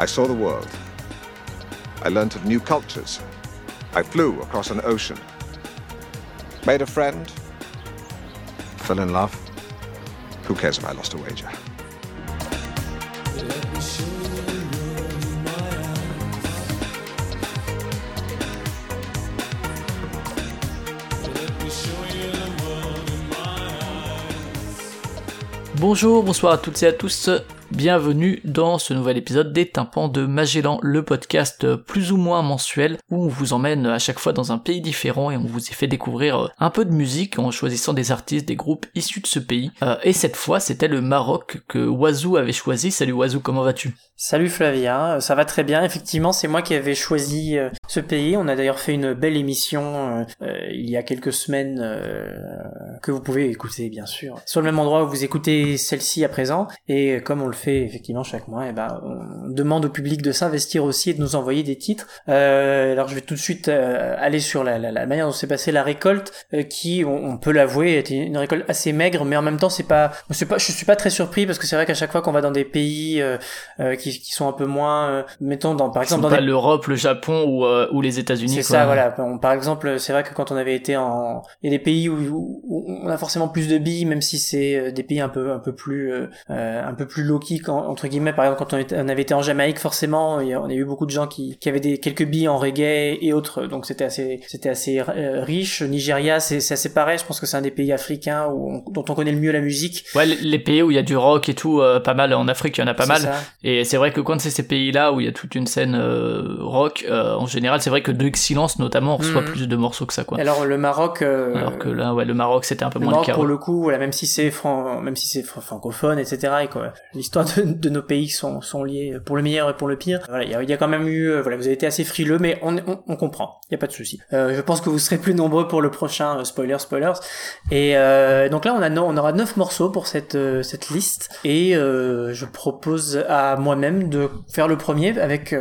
I saw the world. I learnt of new cultures. I flew across an ocean. Made a friend. Fell in love. Who cares if I lost a wager? Bonjour, bonsoir à toutes et à tous. Bienvenue dans ce nouvel épisode des Tympans de Magellan, le podcast plus ou moins mensuel où on vous emmène à chaque fois dans un pays différent et on vous y fait découvrir un peu de musique en choisissant des artistes, des groupes issus de ce pays. Euh, et cette fois, c'était le Maroc que Wazou avait choisi. Salut Wazou, comment vas-tu? Salut Flavia, ça va très bien. Effectivement, c'est moi qui avais choisi euh, ce pays. On a d'ailleurs fait une belle émission euh, il y a quelques semaines que vous pouvez écouter bien sûr sur le même endroit où vous écoutez celle-ci à présent. Et comme fait effectivement chaque mois, et ben on demande au public de s'investir aussi et de nous envoyer des titres. Euh, alors je vais tout de suite euh, aller sur la, la, la, manière dont s'est passée la récolte, euh, qui on, peut l'avouer était une récolte assez maigre, mais en même temps c'est pas, c'est pas, je suis pas très surpris parce que c'est vrai qu'à chaque fois qu'on va dans des pays qui, qui, sont un peu moins, mettons dans par exemple dans pas l'Europe, le Japon ou, ou les États-Unis. C'est ça, voilà. par exemple, c'est vrai que quand on avait été en, il y a des pays où, où on a forcément plus de billes, même si c'est des pays un peu un peu plus un peu plus low entre guillemets par exemple quand on, avait été en Jamaïque forcément on a eu beaucoup de gens qui, qui avaient des quelques billes en reggae et autres. Donc c'était assez c'était assez euh, riche. Nigeria c'est assez pareil. Je pense que c'est un des pays africains où dont on connaît le mieux la musique. Ouais les pays où il y a du rock et tout euh, pas mal. En Afrique il y en a pas mal. et c'est vrai que quand c'est ces pays là où il y a toute une scène euh, rock en général c'est vrai que de Excellence notamment on reçoit hmm. plus de morceaux que ça quoi. Alors le Maroc alors que là ouais le Maroc c'était un peu moins le le cas pour le coup voilà, même si c'est même si c'est francophone etc et quoi l'histoire de, de, nos pays sont, sont liés pour le meilleur et pour le pire. Voilà, il y a, y a, quand même eu, euh, voilà, vous avez été assez frileux, mais on, on, on comprend, il y a pas de souci. Euh, je pense que vous serez plus nombreux pour le prochain euh, spoiler spoilers. Et euh, donc là, on a on aura neuf morceaux pour cette euh, cette liste, et je propose à moi-même de faire le premier avec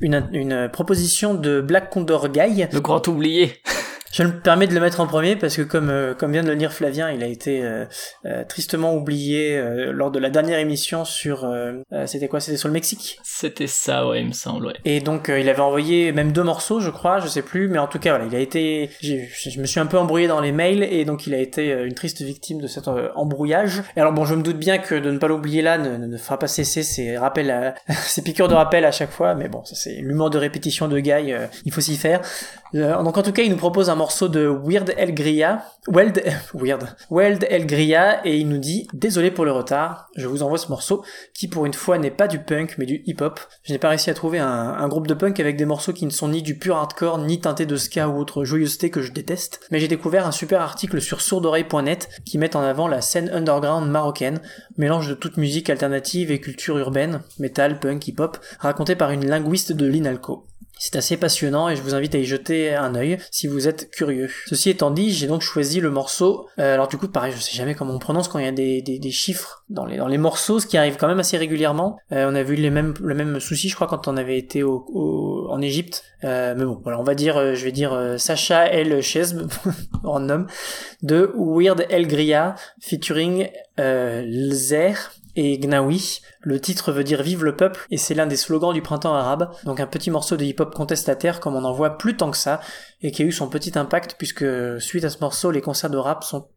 une une proposition de Black Condor Guy. Le grand oublié. Je me permets de le mettre en premier parce que comme euh, comme vient de le dire Flavien, il a été euh, euh, tristement oublié lors de la dernière émission sur c'était quoi? C'était sur le Mexique? C'était ça, ouais, il me semble. Ouais. Et donc il avait envoyé même deux morceaux, je crois, je sais plus, mais en tout cas voilà, il a été, je me suis un peu embrouillé dans les mails et donc il a été une triste victime de cet embrouillage. Et alors bon, je me doute bien que de ne pas l'oublier là ne, ne, fera pas cesser ses rappels, à, ses piqûres de rappel à chaque fois, mais bon, ça c'est l'humour de répétition de Guy, il faut s'y faire. donc en tout cas, il nous propose un morceau morceau de Weird El Gria, Weld, Weird, Weld El Gria, et il nous dit Désolé pour le retard, je vous envoie ce morceau qui pour une fois n'est pas du punk mais du hip-hop. Je n'ai pas réussi à trouver un, groupe de punk avec des morceaux qui ne sont ni du pur hardcore ni teintés de ska ou autre joyeuseté que je déteste, mais j'ai découvert un super article sur sourdoreille.net qui met en avant la scène underground marocaine, mélange de toute musique alternative et culture urbaine, metal, punk, hip-hop, raconté par une linguiste de l'INALCO. C'est assez passionnant et je vous invite à y jeter un œil si vous êtes curieux. Ceci étant dit, j'ai donc choisi le morceau. Euh, alors du coup, pareil, je sais jamais comment on prononce quand il y a des, des, chiffres dans les, dans les morceaux, ce qui arrive quand même assez régulièrement. Euh, on a vu les mêmes, le même souci, je crois, quand on avait été au, en Égypte. Euh, mais bon, voilà, on va dire, je vais dire Sacha El Chesb, nom de Weird El Gria, featuring Lzer et Gnawi. Le titre veut dire Vive le peuple et c'est l'un des slogans du printemps arabe, donc un petit morceau de hip-hop contestataire comme on en voit plus tant que ça et qui a eu son petit impact puisque suite à ce morceau les concerts de rap sont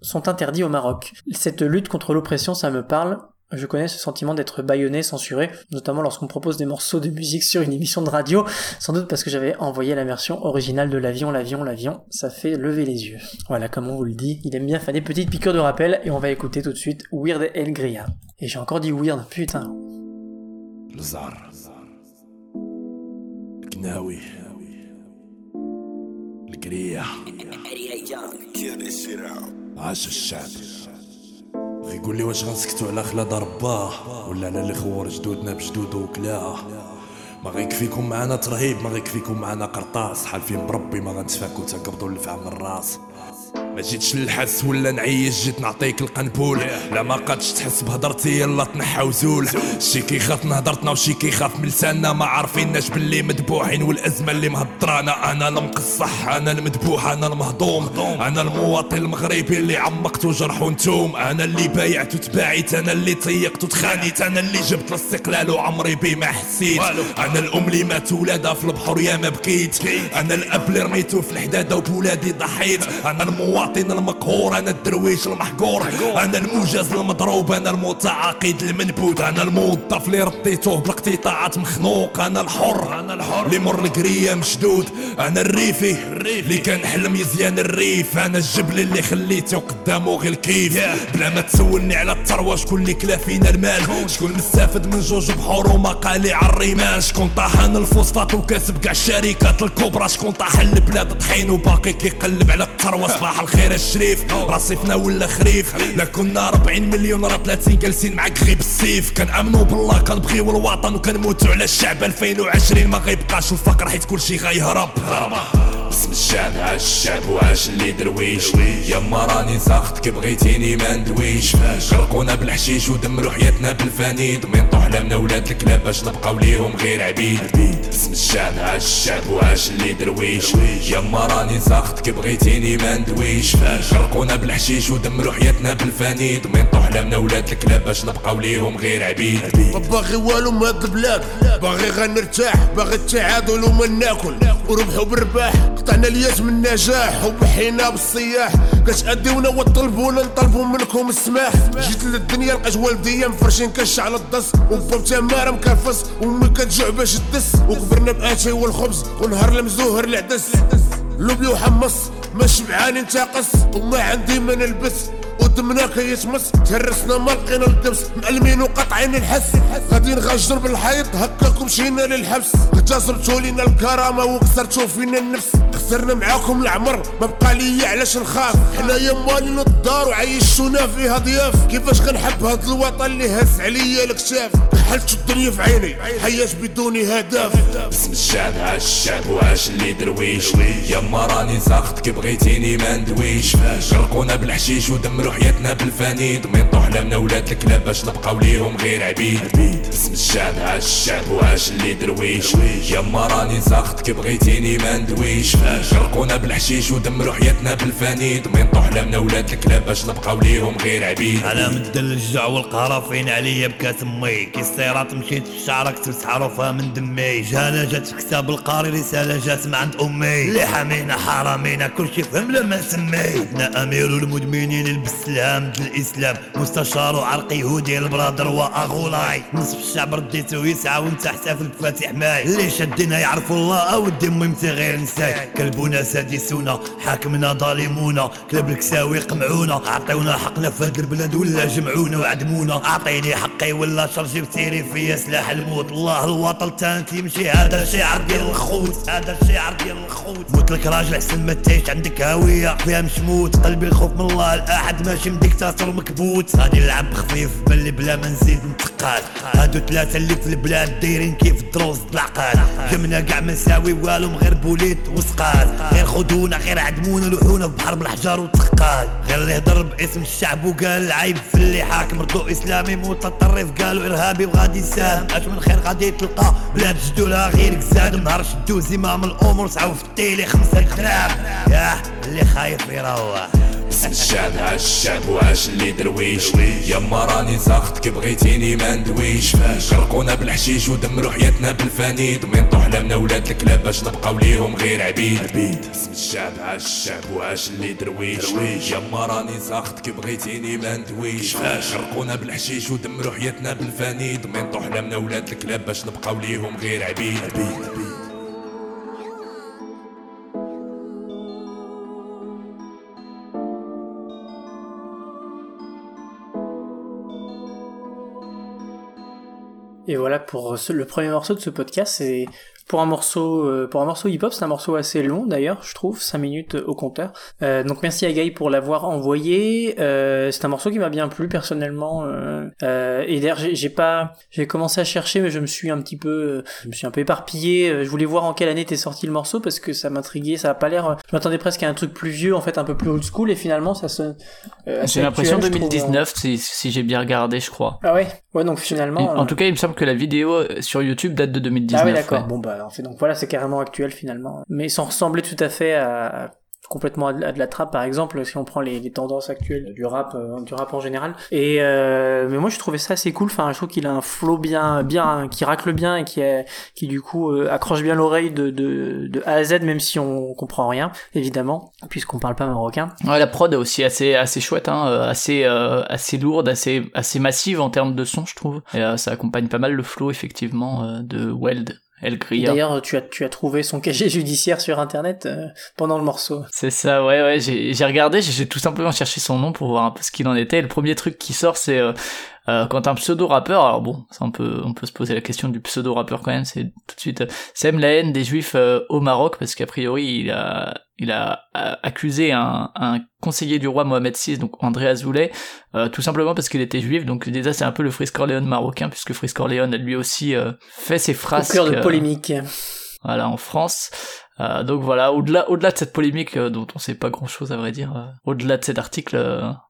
sont interdits au Maroc. Cette lutte contre l'oppression, ça me parle, je connais ce sentiment d'être bâillonné, censuré, notamment lorsqu'on propose des morceaux de musique sur une émission de radio, sans doute parce que j'avais envoyé la version originale de l'avion, l'avion, l'avion, ça fait lever les yeux. Voilà, comme on vous le dit, il aime bien faire des petites piqûres de rappel, et on va écouter tout de suite Weird El Gria. Et j'ai encore dit weird, putain. يقول لي واش غنسكتو على خلاد رباه ولا على اللي خور جدودنا بجدود وكلاه ما غيكفيكم معانا ترهيب ما غيكفيكم معانا قرطاس. حالفين بربي ما غنتفاكو تنقبضوا الفعل من الراس. ما جيتش للحس ولا نعيش جيت نعطيك القنبول. لا ما قادش تحس بهضرتي يلا تنحى وزول. شي كيخاف من هضرتنا وشي كيخاف من لساننا. ما عارفيناش باللي مدبوحين والأزمة اللي مهضرانا. أنا المقصح أنا المدبوح أنا المهضوم. أنا المواطن المغربي اللي عمقت وجرح ونتوم أنا اللي بايعت وتباعت أنا اللي طيقت وتخانيت. أنا اللي جبت الاستقلال وعمري بيه ما حسيت. أنا الأم اللي مات ولادها في البحر يا ما بكيت أنا الأب اللي رميتو في الحدادة وبولادي ضحيت. أنا المواطن المقهور أنا الدرويش المحقور أنا الموجز المضروب أنا المتعاقد المنبوذ أنا الموظف اللي رطيتوه بالاقتطاعات مخنوق أنا الحر أنا الحر. اللي مر القريه مشدود أنا الريفي اللي كان حلم يزيان الريف أنا الجبل اللي خليته قدامه غير الكيف بلا ما تسولني على الثروة شكون اللي كلا فينا المال؟ شكون؟ مستافد من جوج بحور ومقالي على الريمان شكون طاحن الفوسفات وكاسب كاع الشركات الكبرى؟ شكون طاح البلاد طحين وباقي كيقلب على الثروة؟ صباح الخير الشريف. رصيفنا ولا خريف؟ لا كنا 40 مليون راه 30 جالسين معاك غيب السيف. كنأمنوا بالله كنبغيو الوطن وكنموتوا على الشعب 2020 ما غيبقاش الفقر حيت كلشي غيهرب. الشعب عاش الشعب وعاش اللي درويش؟ يما راني ساخت كي بغيتيني ما ندويش. غرقونا بالحشيش ودمروا حياتنا بالفانيد ومنطو حلامنا ولاد الكلاب باش نبقاو ليهم غير عبيد. بسم الشعب عاش الشعب وعاش اللي درويش؟ يما راني ساخت كي بغيتيني ما ندويش. غرقونا بالحشيش ودمروا حياتنا بالفانيد ومنطو حلامنا ولاد الكلاب باش نبقاو ليهم غير عبيد. باغي والو من هاد البلاد. باغي غنرتاح باغي التعادل وما ناكل. وربحوا بالرباح. قطعنا الياس من النجاح وبحينا بالصياح. كتأديونا وطلبونا نطلبوا منكم السماح. جيت للدنيا لقيت والديا مفرشين كش على الدس وباب تماره مكرفس وأمي كتجوع باش تدس. وكبرنا باتاي والخبز ونهار المزوهر العدس لوبيا وحمص ما شبعان انتقص وما عندي ما نلبس. ودمنا كيتمس تهرسنا ما لقينا الدبس مألمين وقاطعين الحس. غادي نغجر بالحيط هكاكم مشينا للحبس. اغتصبتوا لينا الكرامة وكسرتوا فينا النفس. خسرنا معاكم العمر ما بقى ليا علاش نخاف. حنايا مالين الدار وعيشونا فيها ضياف. كيفاش غنحب هاد الوطن اللي هز عليا الكتاف حلت الدنيا في عيني حياة بدون هدف. بسم الشعب عاش الشعب وعاش اللي درويش؟ يما راني ساخت كي بغيتيني ما ندويش. غرقونا بالحشيش ودمروا حياتنا بالفانيد ومنطو حلامنا ولاد الكلاب باش نبقاو ليهم غير عبيد. بسم الشعب عاش الشعب وعاش اللي درويش. يما راني ساخت كي بغيتيني ما ندويش. غرقونا بالحشيش ودمروا حياتنا بالفانيد. ومنطو حلامنا ولاد الكلاب باش نبقاو ليهم غير عبيد. أنا مدل الجوع والقرفين عليا بكاس امي كي السيارات مشيت في الشعر كتبت حروفها من دمي. جهاله جات في كتاب القاري رسالة جات من عند أمي. اللي حامينا حرامينا كلشي فهم لما سمي أنا أمير المدمنين بالسلام الاسلام مستشار وعرق يهودي البرادر وأغولاي. نصف الشعب رديته يسعى وانت احتفل بفاتح ماي. اللي شدنا يعرفوا الله أو الدم ممتى غير نساي؟ كلبونا سادسونا حاكمنا ظالمونا. كلب الكساوي قمعونا عطيونا حقنا في هاد البلاد ولا جمعونا وعدمونا. أعطيني حقي ولا شرجي بتيري فيا سلاح الموت. الله الوطن تانك يمشي. هذا الشعر ديال الخوت. هذا الشعر ديال الخوت. موت لك راجل أحسن ما عندك هوية. فيها مش موت قلبي الخوف من الله. الأحد ماشي من ديكتاتور مكبوت. غادي نلعب خفيف بلي بلا ما نزيد نتقال هادو ثلاثة اللي في البلاد دايرين كيف الدروز العقاد. جمنا كاع ما نساوي والو من غير بوليت وسقاد. غير خدونا غير عدمونا لوحونا في بحر بالحجار والتقال غير اللي يهضر باسم الشعب وقال العيب في اللي حاكم. ردو إسلامي متطرف قالوا إرهابي وغادي يساهم. أش من خير غادي تلقى بلاد جدولها غير كزاد نهار شدو زمام الأمور سعوا في التيلي خمسة كلاب ياه اللي خايف يروح. بسم الشعب عاش الشعب وعاش اللي درويش؟ يما راني ساخت كي بغيتيني ما ندويش. غرقونا بالحشيش ودمروا حياتنا بالفانيد ومنطو حلامنا ولاد الكلاب باش نبقاو ليهم غير عبيد. بسم الشعب عاش الشعب وعاش اللي درويش؟ يما راني ساخت كي بغيتيني ما ندويش. غرقونا بالحشيش ودمروا حياتنا بالفانيد ومنطو حلامنا ولاد الكلاب باش نبقاو ليهم غير عبيد. Et voilà pour le premier morceau de ce podcast, c'est pour un morceau, euh, pour un morceau hip-hop, c'est un morceau assez long d'ailleurs, je trouve, 5 minutes au compteur. Euh, donc merci à Guy pour l'avoir envoyé. Euh, c'est un morceau qui m'a bien plu personnellement. Euh, euh, et d'ailleurs, j'ai pas, j'ai commencé à chercher, mais je me suis un petit peu, euh, je me suis un peu éparpillé. Euh, Je voulais voir en quelle année était sorti le morceau parce que ça m'intriguait. Ça a pas l'air. Je m'attendais presque à un truc plus vieux, en fait, un peu plus old school, et finalement, ça euh, assez J'ai l'impression actuel, je trouve, 2019, si, si j'ai bien regardé, je crois. Ah ouais? Ouais, donc finalement. En euh, tout cas, il me semble que la vidéo euh, sur YouTube date de 2019. ah oui, d'accord. ouais. Bon, bah, en fait, donc voilà, c'est carrément actuel finalement. Mais sans ressembler tout à fait à, complètement à de, la trappe, par exemple, si on prend les, tendances actuelles du rap, euh, du rap en général. Et euh, mais moi, je trouvais ça assez cool. Enfin, je trouve qu'il a un flow bien, bien, qui racle bien et qui, qui du coup euh, accroche bien l'oreille de, de, de A à Z, même si on comprend rien, évidemment, puisqu'on parle pas marocain. Ouais, la prod est aussi assez assez chouette, hein, euh, assez euh, assez lourde, assez assez massive en termes de son, je trouve. Et euh, ça accompagne pas mal le flow effectivement euh, de Weld, El Et Gria. D'ailleurs, tu as, tu as trouvé son casier judiciaire sur Internet euh, pendant le morceau. C'est ça, ouais, ouais. J'ai j'ai regardé, j'ai tout simplement cherché son nom pour voir un peu ce qu'il en était. Et le premier truc qui sort, c'est euh, euh, quand un pseudo rappeur. Alors bon, ça on peut on peut se poser la question du pseudo rappeur quand même. C'est tout de suite euh, sème la haine des juifs euh, au Maroc parce qu'a priori il a il a euh, accusé un, un conseiller du roi Mohamed VI, donc André Azoulay, euh, tout simplement parce qu'il était juif. Donc déjà c'est un peu le Frisk Corleone marocain puisque Frisk Corleone a lui aussi euh, fait ses Au phrases. cœur de polémique. voilà en France. Euh, donc voilà, au-delà au-delà de cette polémique euh, dont on sait pas grand-chose à vrai dire, euh, au-delà de cet article,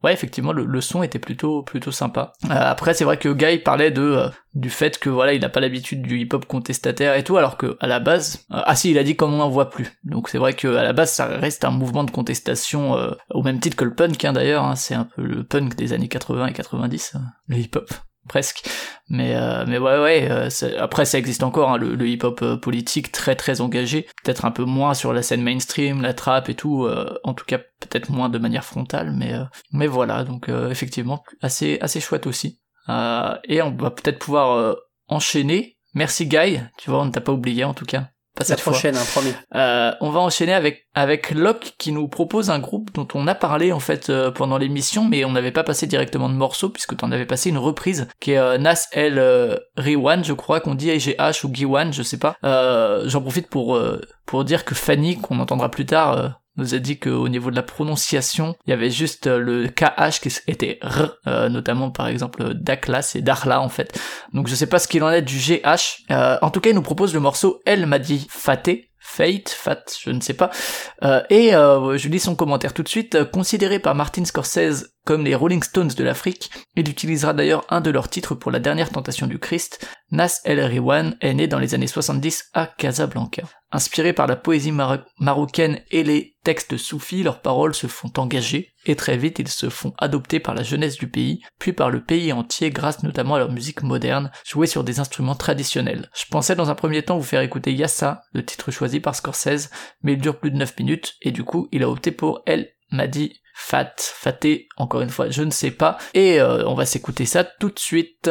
ouais effectivement le, le son était plutôt plutôt sympa. Après c'est vrai que Guy parlait de du fait que voilà il a pas l'habitude du hip-hop contestataire et tout, alors que à la base, ah si il a dit comme on n'en voit plus. Donc c'est vrai que à la base ça reste un mouvement de contestation au même titre que le punk hein, d'ailleurs, hein, c'est un peu le punk des années 80 et 90, euh, le hip-hop presque. Mais euh, mais ouais ouais. euh, après ça existe encore hein, le, hip-hop euh, politique très très engagé. Peut-être un peu moins sur la scène mainstream, la trap et tout. euh, en tout cas peut-être moins de manière frontale. Mais euh, mais voilà donc effectivement assez assez chouette aussi. Et on va peut-être pouvoir enchaîner. Merci Guy. Tu vois on ne t'a pas oublié en tout cas. Pas La cette fois. prochaine, hein. Euh, on va enchaîner avec avec Locke qui nous propose un groupe dont on a parlé en fait euh, pendant l'émission, mais on n'avait pas passé directement de morceaux puisque t'en avais passé une reprise qui est euh, Nas El Riwan, je crois qu'on dit GH ou Giwan, je sais pas. Euh, J'en profite pour pour dire que Fanny, qu'on entendra plus tard. Nous a dit qu'au niveau de la prononciation, il y avait juste euh, le KH qui était R, euh, notamment par exemple Dakla, c'est Darla en fait. Donc je sais pas ce qu'il en est du GH. Euh, en tout cas, il nous propose le morceau Elle m'a dit Faté. Fate, Fat, je ne sais pas. Euh, et je lis son commentaire tout de suite. Considéré par Martin Scorsese comme les Rolling Stones de l'Afrique, il utilisera d'ailleurs un de leurs titres pour la dernière tentation du Christ. Nas El Riwan est né dans les années 70 à Casablanca. Inspiré par la poésie maro- marocaine et les textes soufis, leurs paroles se font engager, et très vite ils se font adopter par la jeunesse du pays, puis par le pays entier grâce notamment à leur musique moderne, jouée sur des instruments traditionnels. Je pensais dans un premier temps vous faire écouter Yassa, le titre choisi par Scorsese, mais il dure plus de 9 minutes, et du coup il a opté pour Elle m'a dit Fat, Faté, encore une fois, je ne sais pas, et euh, on va s'écouter ça tout de suite.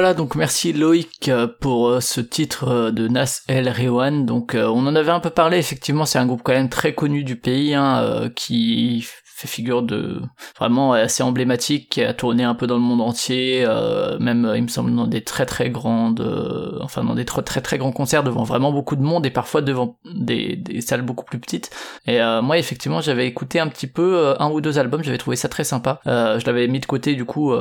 Voilà, donc merci Loïc euh, pour euh, ce titre euh, de Nas El Rewan. Donc on en avait un peu parlé, effectivement, c'est un groupe quand même très connu du pays, hein, qui fait figure de vraiment assez emblématique, qui a tourné un peu dans le monde entier, euh, même il me semble dans des très très grandes, euh, enfin dans des très très très grands concerts devant vraiment beaucoup de monde et parfois devant des, des salles beaucoup plus petites. Et euh, moi effectivement j'avais écouté un petit peu euh, un ou deux albums, j'avais trouvé ça très sympa. Euh, je l'avais mis de côté du coup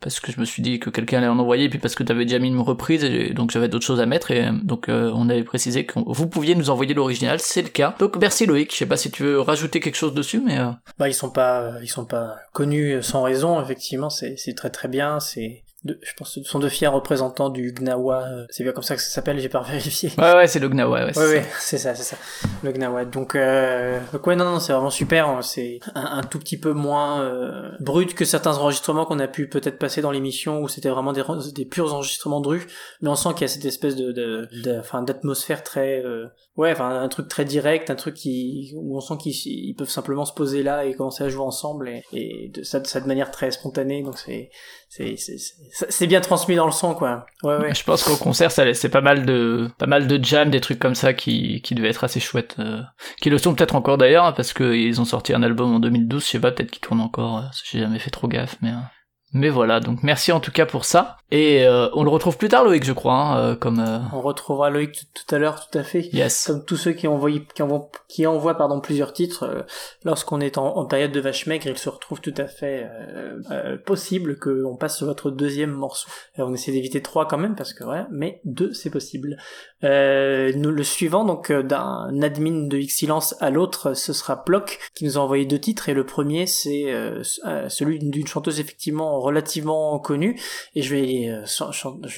parce que je me suis dit que quelqu'un allait en envoyer, et puis parce que tu avais déjà mis une reprise et donc j'avais d'autres choses à mettre et donc on avait précisé que vous pouviez nous envoyer l'original, c'est le cas. Donc merci Loïc, je sais pas si tu veux rajouter quelque chose dessus, mais bah, ils sont pas ils sont pas connus sans raison effectivement c'est c'est très très bien c'est je pense que ce sont deux fiers représentants du Gnawa. Euh, c'est bien comme ça que ça s'appelle, j'ai pas vérifié. Ouais, ouais, c'est le Gnawa, ouais. Ouais, c'est ça, c'est ça. Le Gnawa. Donc, euh, donc ouais, non, non, c'est vraiment super. Hein. C'est un, un, tout petit peu moins euh, brut que certains enregistrements qu'on a pu peut-être passer dans l'émission où c'était vraiment des, des purs enregistrements de rue. Mais on sent qu'il y a cette espèce de, de, de d'atmosphère très, euh, ouais, enfin, un truc très direct, un truc qui, où on sent qu'ils peuvent simplement se poser là et commencer à jouer ensemble et, et de, ça, ça de manière très spontanée. Donc c'est, c'est, bien transmis dans le son quoi. Ouais ouais. Je pense qu'au concert ça laissait pas mal de pas mal de jam, des trucs comme ça qui qui devaient être assez chouettes, euh, qui le sont peut-être encore d'ailleurs hein, parce que ils ont sorti un album en 2012, je sais pas, peut-être qu'ils tournent encore. Euh, j'ai jamais fait trop gaffe, mais. Euh. Mais voilà, donc merci en tout cas pour ça. Et euh, on le retrouve plus tard, Loïc, je crois, hein, euh, comme. Euh... On retrouvera Loïc tout, à l'heure, tout à fait. Yes. Comme tous ceux qui envoient, qui envoient, qui envoient pardon plusieurs titres. Euh, lorsqu'on est en, en, période de vache maigre, il se retrouve tout à fait euh, possible qu'on passe sur votre deuxième morceau. on essaie d'éviter trois quand même parce que ouais, mais deux c'est possible. nous le suivant donc d'un admin de Xilence à l'autre, ce sera Ploc qui nous a envoyé deux titres et le premier c'est celui d'une chanteuse effectivement relativement connue et je vais euh,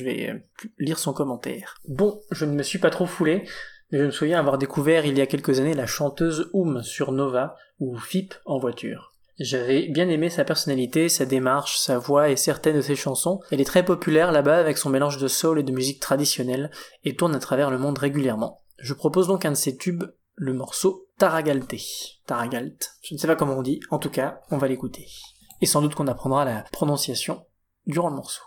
euh, lire son commentaire. Bon, je ne me suis pas trop foulé, mais je me souviens avoir découvert il y a quelques années la chanteuse Oum sur Nova, ou FIP en voiture. J'avais bien aimé sa personnalité, sa démarche, sa voix et certaines de ses chansons. Elle est très populaire là-bas avec son mélange de soul et de musique traditionnelle, et tourne à travers le monde régulièrement. Je propose donc un de ses tubes, le morceau Taragalte. Taragalt. Je ne sais pas comment on dit, en tout cas, on va l'écouter. Et sans doute qu'on apprendra la prononciation durant le morceau.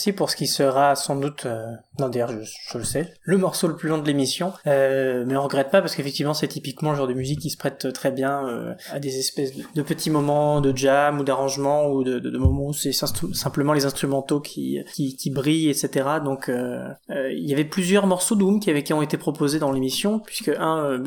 Voici pour ce qui sera sans doute, euh, non d'ailleurs je, le sais, le morceau le plus long de l'émission, euh, mais on regrette pas parce qu'effectivement c'est typiquement le genre de musique qui se prête très bien euh, à des espèces de, petits moments de jam ou d'arrangement ou de, moments où c'est simplement les instrumentaux qui, qui, brillent, etc. Donc euh, il y avait plusieurs morceaux Doom qui, qui ont été proposés dans l'émission, puisque un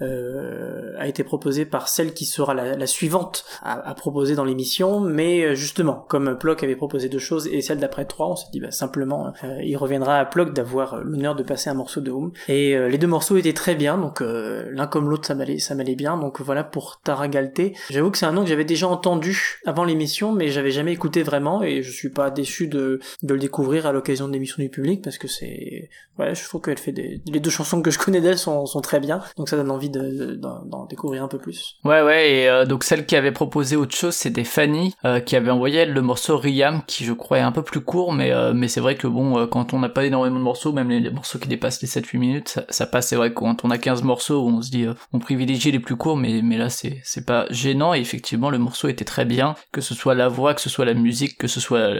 a été proposé par celle qui sera la, suivante à, proposer dans l'émission, mais justement, comme Plock avait proposé deux choses et celle d'après trois, on s'est dit bah, simplement, il reviendra à D'avoir euh, l'honneur de passer un morceau de Home. Et euh, les deux morceaux étaient très bien, donc euh, l'un comme l'autre ça m'allait, ça m'allait bien. Donc voilà pour Taragalté. J'avoue que c'est un nom que j'avais déjà entendu avant l'émission, mais j'avais jamais écouté vraiment, et je suis pas déçu de, de le découvrir à l'occasion de l'émission du public parce que c'est, ouais, je trouve qu'elle fait des, les deux chansons que je connais d'elle sont, sont très bien, donc ça donne envie de, d'en, d'en découvrir un peu plus. Ouais, ouais, et donc celle qui avait proposé autre chose, c'était Fanny, qui avait envoyé le morceau Riam, qui je crois est un peu plus court, mais mais c'est vrai que bon, quand on n'a pas énormément de morceaux, même les, morceaux qui dépassent les 7-8 minutes, ça, passe, c'est vrai quand on a 15 morceaux, on se dit, euh, on privilégie les plus courts, mais, mais là c'est pas gênant, et effectivement le morceau était très bien, que ce soit la voix, que ce soit la musique, que ce soit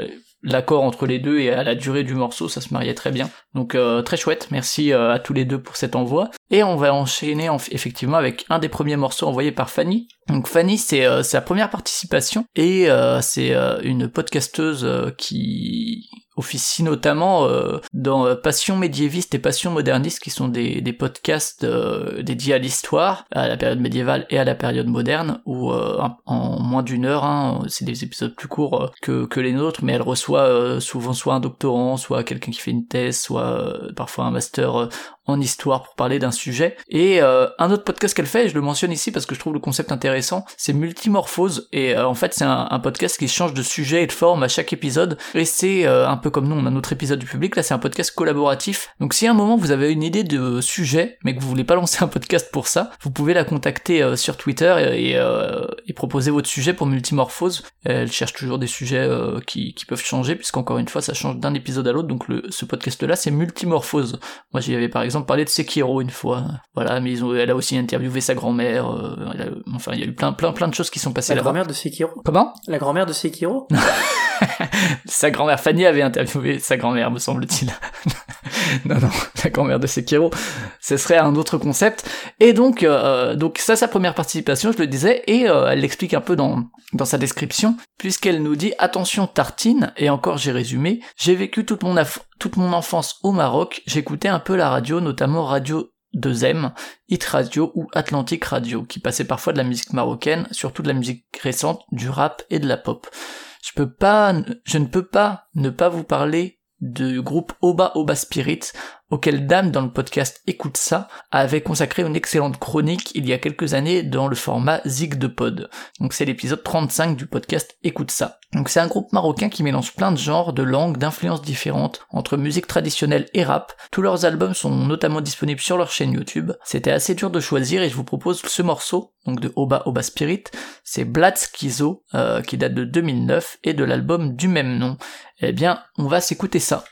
l'accord entre les deux et à la durée du morceau, ça se mariait très bien. Donc euh, très chouette, merci euh, à tous les deux pour cet envoi. Et on va enchaîner en- effectivement avec un des premiers morceaux envoyés par Fanny. Donc Fanny, c'est sa première participation et c'est une podcasteuse qui officie notamment euh, dans euh, Passion médiéviste et Passion moderniste, qui sont des, des podcasts euh, dédiés à l'histoire, à la période médiévale et à la période moderne, où euh, en- moins d'une heure, hein, c'est des épisodes plus courts euh, que, que les nôtres, mais elle reçoit euh, souvent soit un doctorant, soit quelqu'un qui fait une thèse, soit parfois un master en histoire pour parler d'un sujet. Et euh, un autre podcast qu'elle fait, et je le mentionne ici parce que je trouve le concept intéressant, c'est Multimorphose. Et euh, en fait, c'est un, podcast qui change de sujet et de forme à chaque épisode. Et c'est euh, un peu comme nous, on a notre épisode du public. Là, c'est un podcast collaboratif. Donc, si à un moment vous avez une idée de sujet, mais que vous voulez pas lancer un podcast pour ça, vous pouvez la contacter euh, sur Twitter et, et, euh, et proposer votre sujet pour Multimorphose. Elle cherche toujours des sujets euh, qui, qui peuvent changer, puisqu'encore une fois, ça change d'un épisode à l'autre. Donc, le, ce podcast-là, c'est Multimorphose. Moi, j'y avais par exemple parlé de Sekiro une fois. Voilà, mais ils ont, elle a aussi interviewé sa grand-mère. euh, enfin, il y a eu plein, plein, plein de choses qui sont passées La grand-mère de Sekiro? Comment? La grand-mère de Sekiro? Sa grand-mère Fanny avait interviewé sa grand-mère, me semble-t-il. non, non, la grand-mère de Sekiro. Ce serait un autre concept. Et donc, euh, donc ça, sa première participation, je le disais, et euh, elle l'explique un peu dans, dans sa description, puisqu'elle nous dit attention tartine, et encore j'ai résumé, j'ai vécu toute mon, toute mon enfance au Maroc, j'écoutais un peu la radio, notamment Radio 2M, Hit Radio ou Atlantic Radio, qui passait parfois de la musique marocaine, surtout de la musique récente, du rap et de la pop. Je je ne peux pas ne pas vous parler du groupe Oba Oba Spirit, auquel Dame dans le podcast Écoute ça avait consacré une excellente chronique il y a quelques années dans le format Zig de Pod. Donc c'est l'épisode 35 du podcast Écoute ça. Donc c'est un groupe marocain qui mélange plein de genres, de langues, d'influences différentes entre musique traditionnelle et rap. Tous leurs albums sont notamment disponibles sur leur chaîne YouTube. C'était assez dur de choisir et je vous propose ce morceau, donc de Oba Oba Spirit, c'est Blad Schizo, euh, qui date de 2009 et de l'album du même nom. Eh bien, on va s'écouter ça.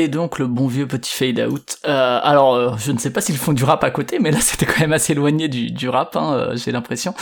Et donc le bon vieux petit fade out. Euh, alors euh, je ne sais pas s'ils font du rap à côté, mais là c'était quand même assez éloigné du, du rap, hein, euh, j'ai l'impression.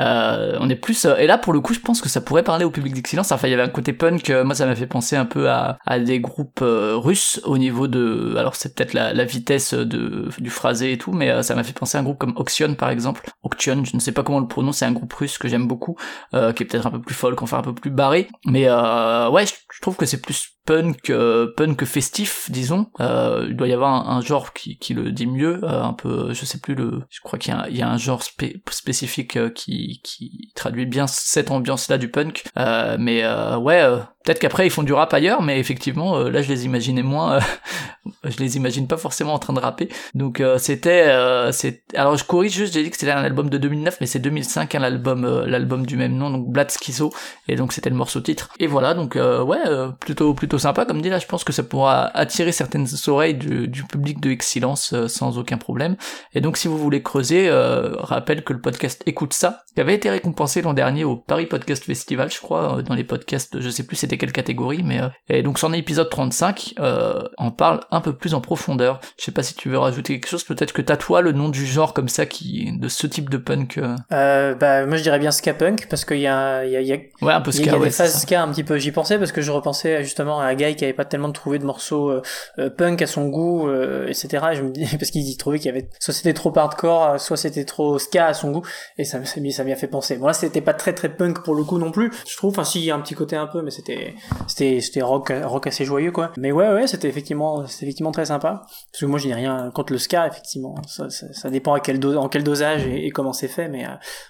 Euh, on est plus et là pour le coup je pense que ça pourrait parler au public d'excellence. Enfin il y avait un côté punk, moi ça m'a fait penser un peu à, à des groupes russes au niveau de, alors c'est peut-être la, la, vitesse de du phrasé et tout, mais ça m'a fait penser à un groupe comme Oction par exemple. Oction, je ne sais pas comment on le prononce, c'est un groupe russe que j'aime beaucoup, qui est peut-être un peu plus folk, enfin un peu plus barré, mais ouais je trouve que c'est plus punk euh, punk festif disons. Euh, il doit y avoir un, genre qui, qui, le dit mieux euh, un peu je sais plus le je crois qu'il y, y, a un genre spé spécifique euh, qui, qui traduit bien cette ambiance là du punk. Euh, mais ouais peut-être qu'après ils font du rap ailleurs mais effectivement là je les imaginais moins je les imagine pas forcément en train de rapper. Donc c'était c'est alors je corrige juste j'ai dit que c'était un album de 2009 mais c'est 2005 hein, l'album l'album du même nom donc Black Schizo et donc c'était le morceau titre. Et voilà donc ouais plutôt plutôt sympa comme dit là je pense que ça pourra attirer certaines oreilles du, du public de Excellence euh, sans aucun problème. Et donc si vous voulez creuser euh, rappelle que le podcast écoute ça qui avait été récompensé l'an dernier au Paris Podcast Festival je crois euh, dans les podcasts je sais plus c'était quelle catégorie mais euh, et donc son épisode 35 euh, en parle un peu plus en profondeur. Je sais pas si tu veux rajouter quelque chose peut-être que t'as toi le nom du genre comme ça qui de ce type de punk euh... bah moi je dirais bien ska punk parce qu'il y a il y a, y a ouais un peu ska il y a ouais, des phases ska un petit peu. J'y pensais parce que je repensais justement à un gars qui avait pas tellement trouvé de morceaux euh, euh, punk à son goût, euh, etc. Et je me dis parce qu'il trouvait qu'il y avait soit c'était trop hardcore, soit c'était trop ska à son goût, et ça ça fait penser. Bon là c'était pas très très punk pour le coup non plus, je trouve. Enfin si il y a un petit côté un peu, mais c'était c'était c'était rock rock assez joyeux quoi. Mais ouais ouais c'était effectivement c'était effectivement très sympa. Parce que moi je n'ai rien contre le ska effectivement. Ça, dépend à quel en quel dosage et, comment c'est fait, mais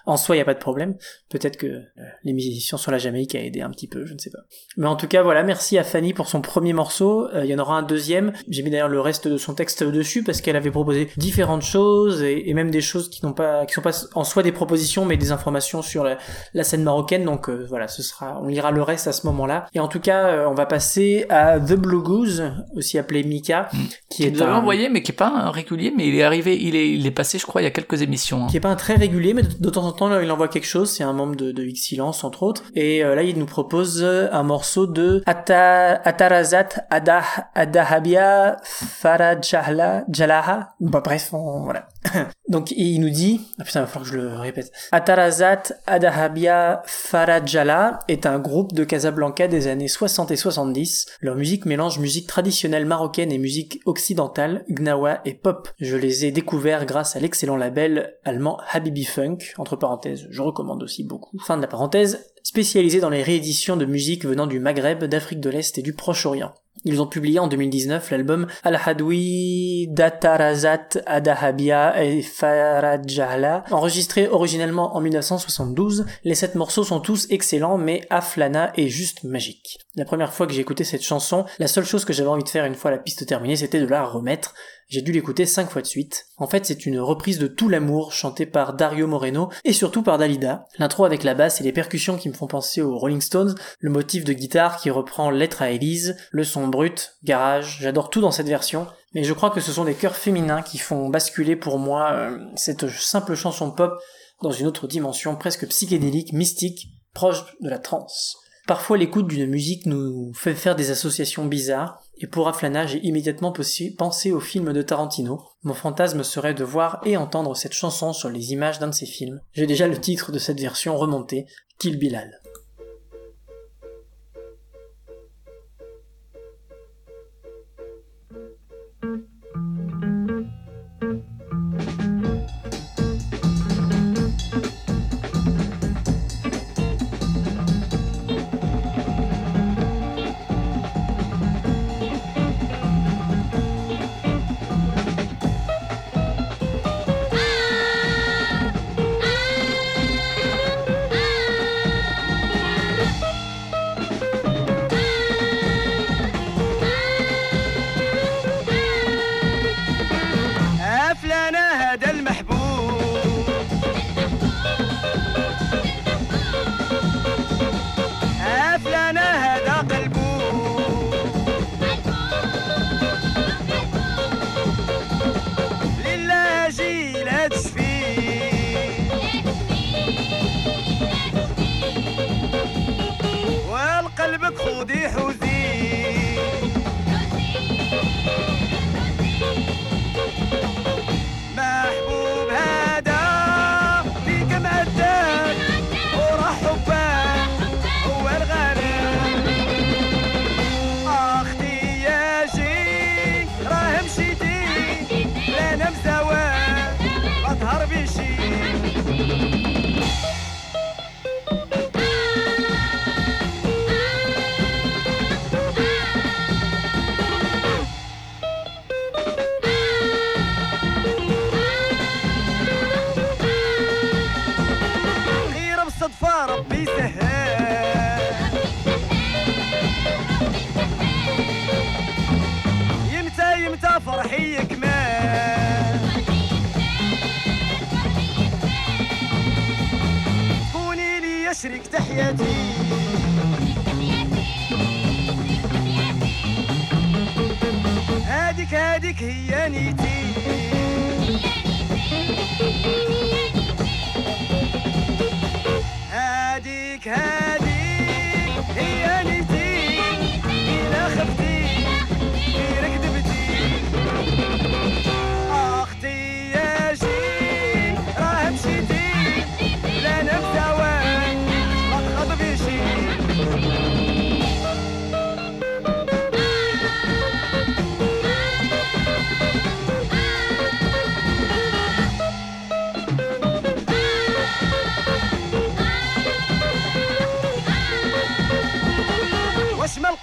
en soi il y a pas de problème. Peut-être que les musiciens sur la Jamaïque a aidé un petit peu, je ne sais pas. Mais en tout cas voilà merci à Fanny pour son premier morceau. Euh, il y en aura un deuxième. J'ai mis d'ailleurs le reste de son texte dessus parce qu'elle avait proposé différentes choses et, et même des choses qui n'ont pas, qui sont pas en soi des propositions mais des informations sur la, la scène marocaine. Donc euh, voilà, ce sera, on lira le reste à ce moment-là. Et en tout cas, euh, on va passer à The Blue Goose, aussi appelé Mika, mmh. qui est nous un... envoyé mais qui est pas un régulier, mais il est arrivé, il est, il est passé, je crois, il y a quelques émissions. Hein. Qui est pas un très régulier, mais de, de temps en temps, là, il envoie quelque chose. C'est un membre de, de X-Silence, entre autres. Et là, il nous propose un morceau de Ata, Atarazat Adah, Adahabia Farajahla Jalaha. Bref, on, voilà. Donc il nous dit, ah putain, il va falloir que je le répète. Atarazat Adahabia Farajala est un groupe de Casablanca des années 60 et 70. Leur musique mélange musique traditionnelle marocaine et musique occidentale, gnawa et pop. Je les ai découverts grâce à l'excellent label allemand Habibi Funk, entre parenthèses, je recommande aussi beaucoup. Fin de la parenthèse, spécialisé dans les rééditions de musique venant du Maghreb, d'Afrique de l'Est et du Proche-Orient. Ils ont publié en 2019 l'album Al-Hadwi Datarazat Adahabia et Farajala. Enregistré originellement en 1972, les sept morceaux sont tous excellents, mais Aflana est juste magique. La première fois que j'ai écouté cette chanson, la seule chose que j'avais envie de faire une fois la piste terminée, c'était de la remettre. J'ai dû l'écouter cinq fois de suite. En fait, c'est une reprise de Tout l'amour chantée par Dario Moreno et surtout par Dalida. L'intro avec la basse et les percussions qui me font penser aux Rolling Stones, le motif de guitare qui reprend Lettre à Elise, le son brut, garage, j'adore tout dans cette version. Mais je crois que ce sont des chœurs féminins qui font basculer pour moi euh, cette simple chanson pop dans une autre dimension presque psychédélique, mystique, proche de la trance. Parfois l'écoute d'une musique nous fait faire des associations bizarres, et pour Aflana j'ai immédiatement pensé au film de Tarantino. Mon fantasme serait de voir et entendre cette chanson sur les images d'un de ses films. J'ai déjà le titre de cette version remontée, Kill Bilal.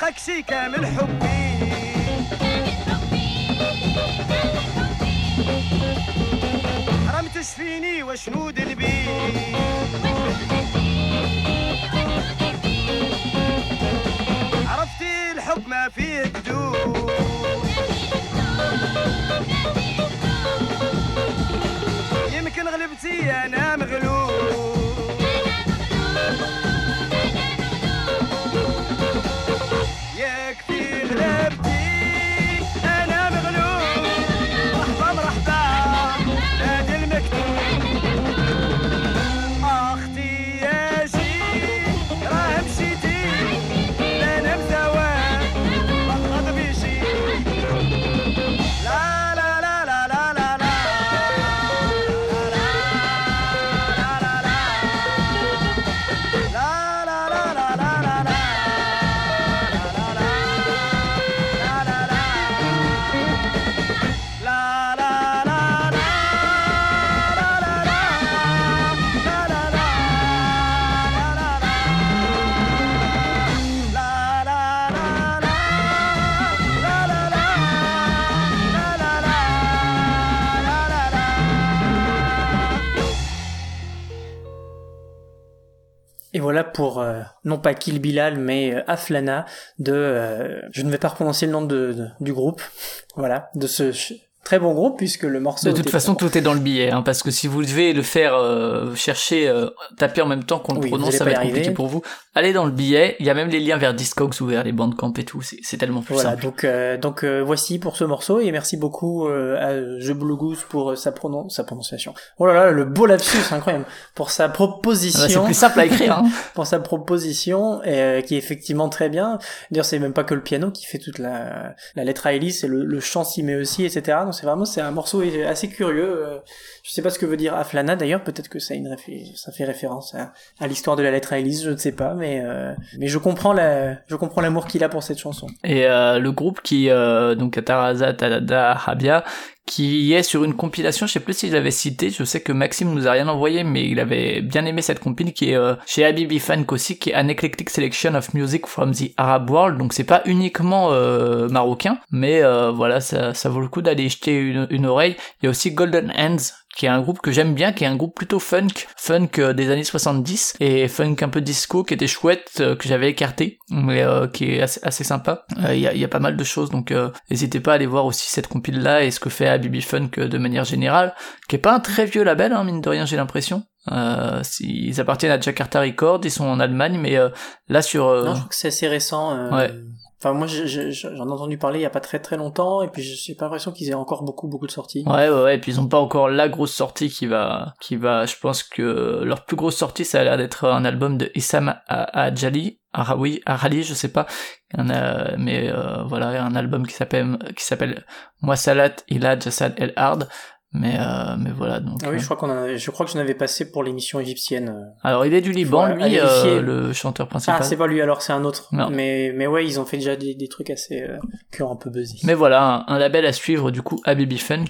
حقك شي كامل حبي. كامل حبي كامل حبي تشفيني عرفتي الحب ما فيه بدون يمكن غلبتي أنا مغلوب. Voilà pour euh, non pas Kill Bilal mais euh, Aflana de euh, je ne vais pas prononcer le nom de, de- du groupe voilà de ce très bon groupe puisque le morceau De toute façon, tout est dans le billet, hein, parce que si vous devez le faire chercher, taper en même temps qu'on le Oui, prononce, ça va être compliqué pour vous. Allez dans le billet, il y a même les liens vers Discogs ou vers les Bandcamp et tout, c'est tellement plus Voilà, simple. donc euh, donc euh, voici pour ce morceau et merci beaucoup euh, à Je Blue Goose pour euh, sa pronon sa prononciation. Oh là là, le beau lapsus incroyable pour sa Ah bah, proposition. c'est plus simple à écrire. Hein. pour sa proposition euh, qui est effectivement très bien. D'ailleurs, c'est même pas que le piano qui fait toute la, la lettre à Elise, c'est le, le chant s'y met aussi, etc. Donc c'est vraiment c'est un morceau assez curieux. euh, Je sais pas ce que veut dire Aflana d'ailleurs, peut-être que ça, une ça fait référence à, à l'histoire de la lettre à Elise, je ne sais pas, mais euh, je comprends l'amour qu'il a pour cette chanson. Et euh, le groupe qui, euh, donc Ataraza, Tadada, Habia, qui est sur une compilation, je sais plus si je cité, je sais que Maxime nous a rien envoyé, mais il avait bien aimé cette compile qui est chez Habibi Funk aussi, qui est An Eclectic Selection of Music from the Arab World, donc c'est pas uniquement marocain, mais voilà, ça, ça vaut le coup d'aller jeter une, une oreille. Il y a aussi Golden Hands, qui est un groupe que j'aime bien, qui est un groupe plutôt funk, funk euh, des années 70, et funk un peu disco, qui était chouette, euh, que j'avais écarté, mais euh, qui est assez, assez sympa. Euh, Il y, a, il y a pas mal de choses, donc euh, n'hésitez pas à aller voir aussi cette compile-là et ce que fait Habibi Funk de manière générale, qui est pas un très vieux label, hein, mine de rien j'ai l'impression. Euh, si- ils appartiennent à Jakarta Records, ils sont en Allemagne, mais euh, là sur... euh, Non, je crois que c'est assez récent. Ouais. Enfin, moi, je- je- je- j'en ai entendu parler il y a pas très très longtemps, et puis j'ai pas l'impression qu'ils aient encore beaucoup beaucoup de sorties. Ouais, ouais, ouais, et puis ils ont pas encore la grosse sortie qui va, qui va, je pense que leur plus grosse sortie, ça a l'air d'être un album de Issam Ajali, Arawi, Arali, je sais pas, mais euh, voilà, un album qui s'appelle, qui s'appelle Moissalat Ila Jassad El Hard, mais euh, mais voilà donc. Ah oui, euh, je crois qu'on a, je crois que j'en avais passé pour l'émission égyptienne. euh. Alors il est du Liban, lui, aller vérifier. euh, le chanteur principal. Ah, c'est pas lui alors, c'est un autre. Non. Mais mais ouais, ils ont fait déjà des, des trucs assez euh, qui ont un peu buzzé. Mais voilà, un, un label à suivre du coup à Baby Funk.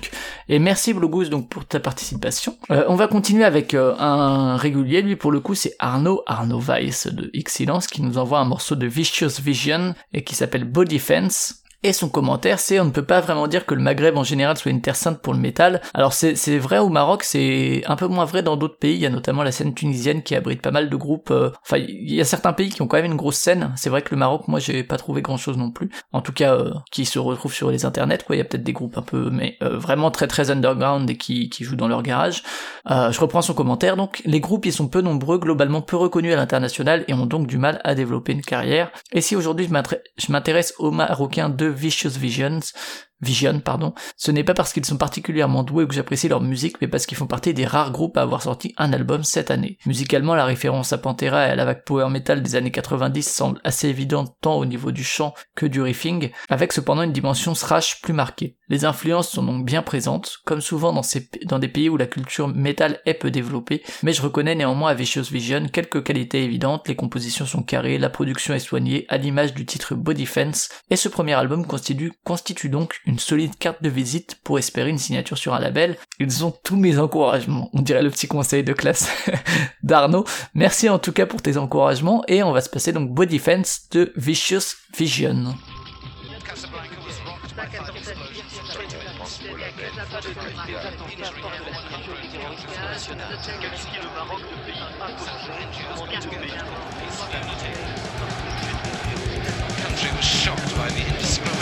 Et merci Blue Goose donc pour ta participation. Euh, on va continuer avec euh, un régulier, lui pour le coup c'est Arnaud, Arnaud Weiss de Excellence qui nous envoie un morceau de Vicious Vision et qui s'appelle Body Fence. Et son commentaire, c'est on ne peut pas vraiment dire que le Maghreb en général soit une terre sainte pour le métal. Alors c'est vrai au Maroc, c'est un peu moins vrai dans d'autres pays. Il y a notamment la scène tunisienne qui abrite pas mal de groupes. euh, Enfin, il y a certains pays qui ont quand même une grosse scène. C'est vrai que le Maroc, moi, j'ai pas trouvé grand chose non plus. En tout cas, euh, qui se retrouvent sur les internets. Quoi, il y a peut-être des groupes un peu, mais euh, vraiment très très underground et qui qui jouent dans leur garage. Euh, je reprends son commentaire. Donc, les groupes, ils sont peu nombreux, globalement peu reconnus à l'international et ont donc du mal à développer une carrière. Et si aujourd'hui je m'intéresse aux Marocains de Vicious Visions, Vision, pardon, ce n'est pas parce qu'ils sont particulièrement doués ou que j'apprécie leur musique, mais parce qu'ils font partie des rares groupes à avoir sorti un album cette année. Musicalement, la référence à Pantera et à la vague power metal des années 90 semble assez évidente tant au niveau du chant que du riffing, avec cependant une dimension thrash plus marquée. Les influences sont donc bien présentes, comme souvent dans, des pays où la culture metal est peu développée, mais je reconnais néanmoins à Vicious Vision quelques qualités évidentes, les compositions sont carrées, la production est soignée, à l'image du titre Body Fence, et ce premier album constitue, constitue donc une solide carte de visite pour espérer une signature sur un label. Ils ont tous mes encouragements, on dirait le petit conseil de classe d'Arnaud. Merci en tout cas pour tes encouragements, et on va se passer donc Body Fence de Vicious Vision. Country was shocked by the indiscriminate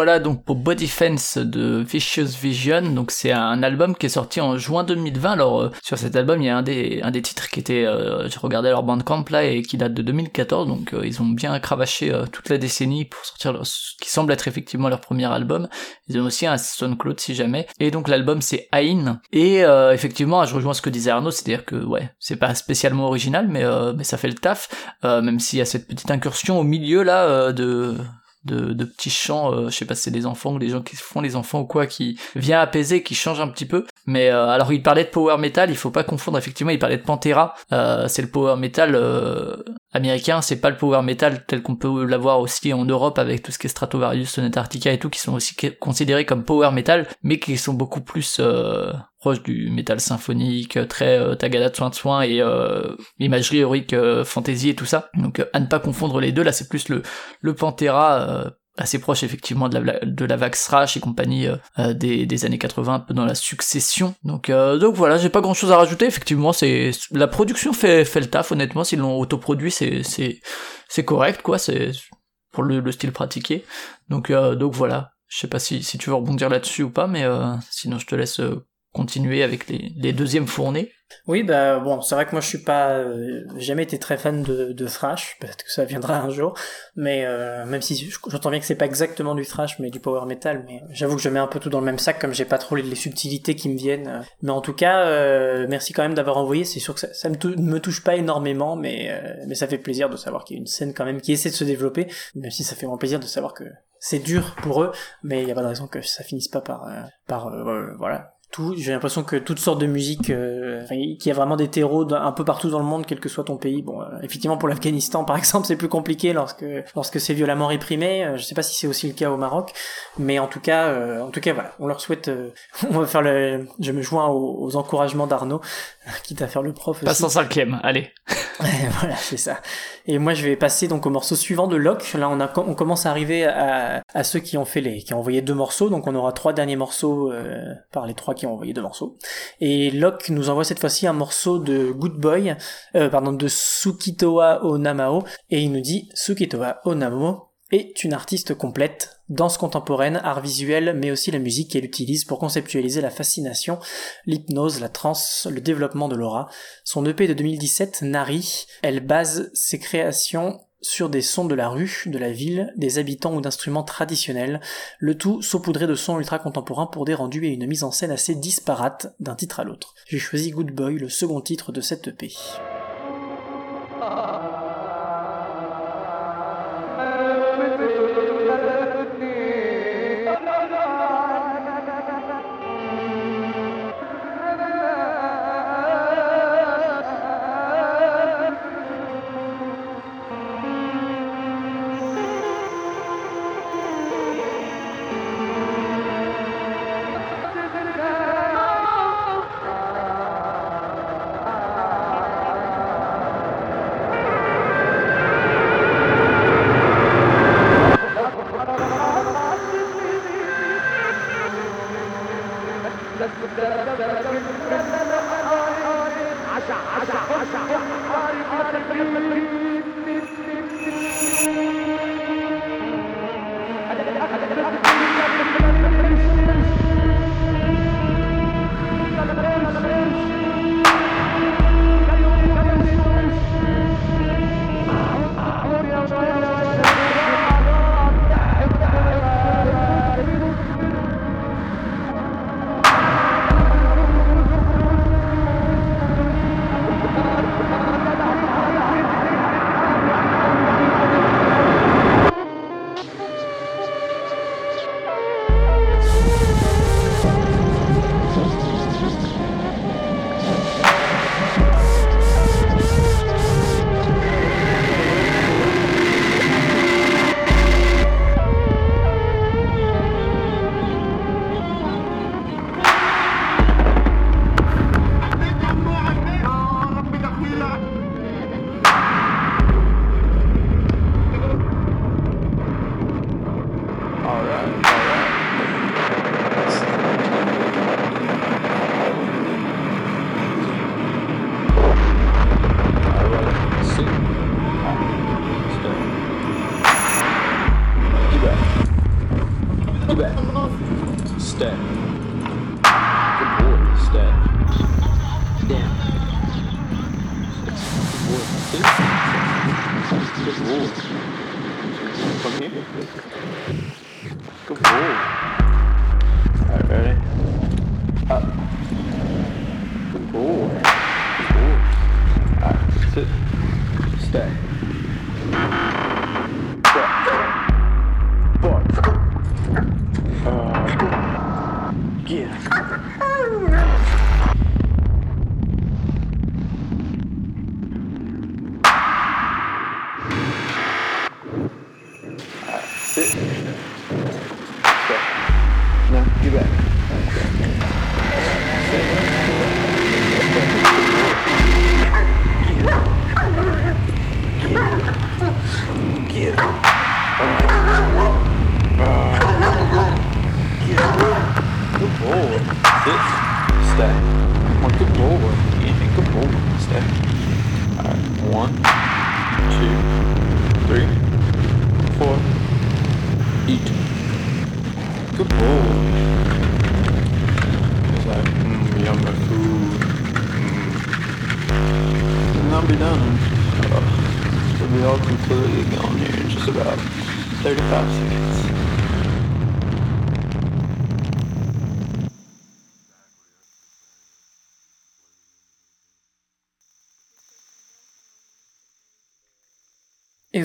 voilà donc pour Body Fence de Vicious Vision. Donc c'est un album qui est sorti en juin 2020. Alors euh, sur cet album, il y a un des un des titres qui était euh, j'ai regardé leur bandcamp là et qui date de 2014. Donc euh, ils ont bien cravaché toute la décennie pour sortir leur, ce qui semble être effectivement leur premier album. Ils ont aussi un SoundCloud si jamais. Et donc l'album c'est Ain. Et effectivement, je rejoins ce que disait Arnaud, c'est-à-dire que ouais, c'est pas spécialement original, mais mais ça fait le taf. même s'il y a cette petite incursion au milieu là de de, de petits chants, euh, je sais pas si c'est des enfants ou des gens qui font les enfants ou quoi, qui vient apaiser, qui change un petit peu. Mais euh, alors il parlait de power metal, il faut pas confondre effectivement, il parlait de Pantera, euh, c'est le power metal américain, c'est pas le power metal tel qu'on peut l'avoir aussi en Europe avec tout ce qui est Stratovarius, Sonata Arctica et tout, qui sont aussi considérés comme power metal, mais qui sont beaucoup plus proche du métal symphonique, très euh, tagada de soin de soin et euh, imagerie héroïque, euh, fantasy et tout ça. Donc à ne pas confondre les deux, là c'est plus le, le Pantera assez proche effectivement de la, de la vague thrash et compagnie des, des années 80 un peu dans la succession. Donc donc voilà j'ai pas grand chose à rajouter. Effectivement c'est la production fait fait le taf honnêtement. S'ils l'ont autoproduit c'est c'est c'est correct quoi. C'est pour le, le, style pratiqué. Donc donc voilà. Je sais pas si, si tu veux rebondir là-dessus ou pas mais sinon je te laisse continuer avec les, les deuxièmes fournées. Oui, bah bon, c'est vrai que moi je suis pas euh, jamais été très fan de, thrash, peut-être que ça viendra un jour, mais euh, même si j'entends bien que c'est pas exactement du thrash, mais du power metal, mais j'avoue que je mets un peu tout dans le même sac comme j'ai pas trop les, subtilités qui me viennent. Mais en tout cas, euh, merci quand même d'avoir envoyé. C'est sûr que ça, ça me me touche pas énormément, mais mais ça fait plaisir de savoir qu'il y a une scène quand même qui essaie de se développer, même si ça fait vraiment plaisir de savoir que c'est dur pour eux, mais il y a pas de raison que ça finisse pas par par voilà tout. J'ai l'impression que toutes sortes de musiques, euh, qu'il y a vraiment des terreaux un peu partout dans le monde, quel que soit ton pays. Bon, euh, effectivement pour l'Afghanistan par exemple, c'est plus compliqué lorsque lorsque c'est violemment réprimé. Euh, je sais pas si c'est aussi le cas au Maroc, mais en tout cas, euh, en tout cas voilà, on leur souhaite. on va faire le. Je me joins aux, encouragements d'Arnaud, quitte à faire le prof. Passe en cinquième, allez. voilà, c'est ça. Et moi, je vais passer donc au morceau suivant de Locke. Là, on, a, on commence à arriver à, à ceux qui ont fait les, qui ont envoyé deux morceaux. Donc, on aura trois derniers morceaux euh, par les trois qui ont envoyé deux morceaux. Et Locke nous envoie cette fois-ci un morceau de Good Boy, euh, pardon, de Sukitoa Onamao. Et il nous dit Sukitoa Onamao est une artiste complète, danse contemporaine, art visuel, mais aussi la musique qu'elle utilise pour conceptualiser la fascination, l'hypnose, la transe, le développement de l'aura. Son EP de 2017, Nari, elle base ses créations sur des sons de la rue, de la ville, des habitants ou d'instruments traditionnels, le tout saupoudré de sons ultra contemporains pour des rendus et une mise en scène assez disparate d'un titre à l'autre. J'ai choisi Good Boy, le second titre de cette EP.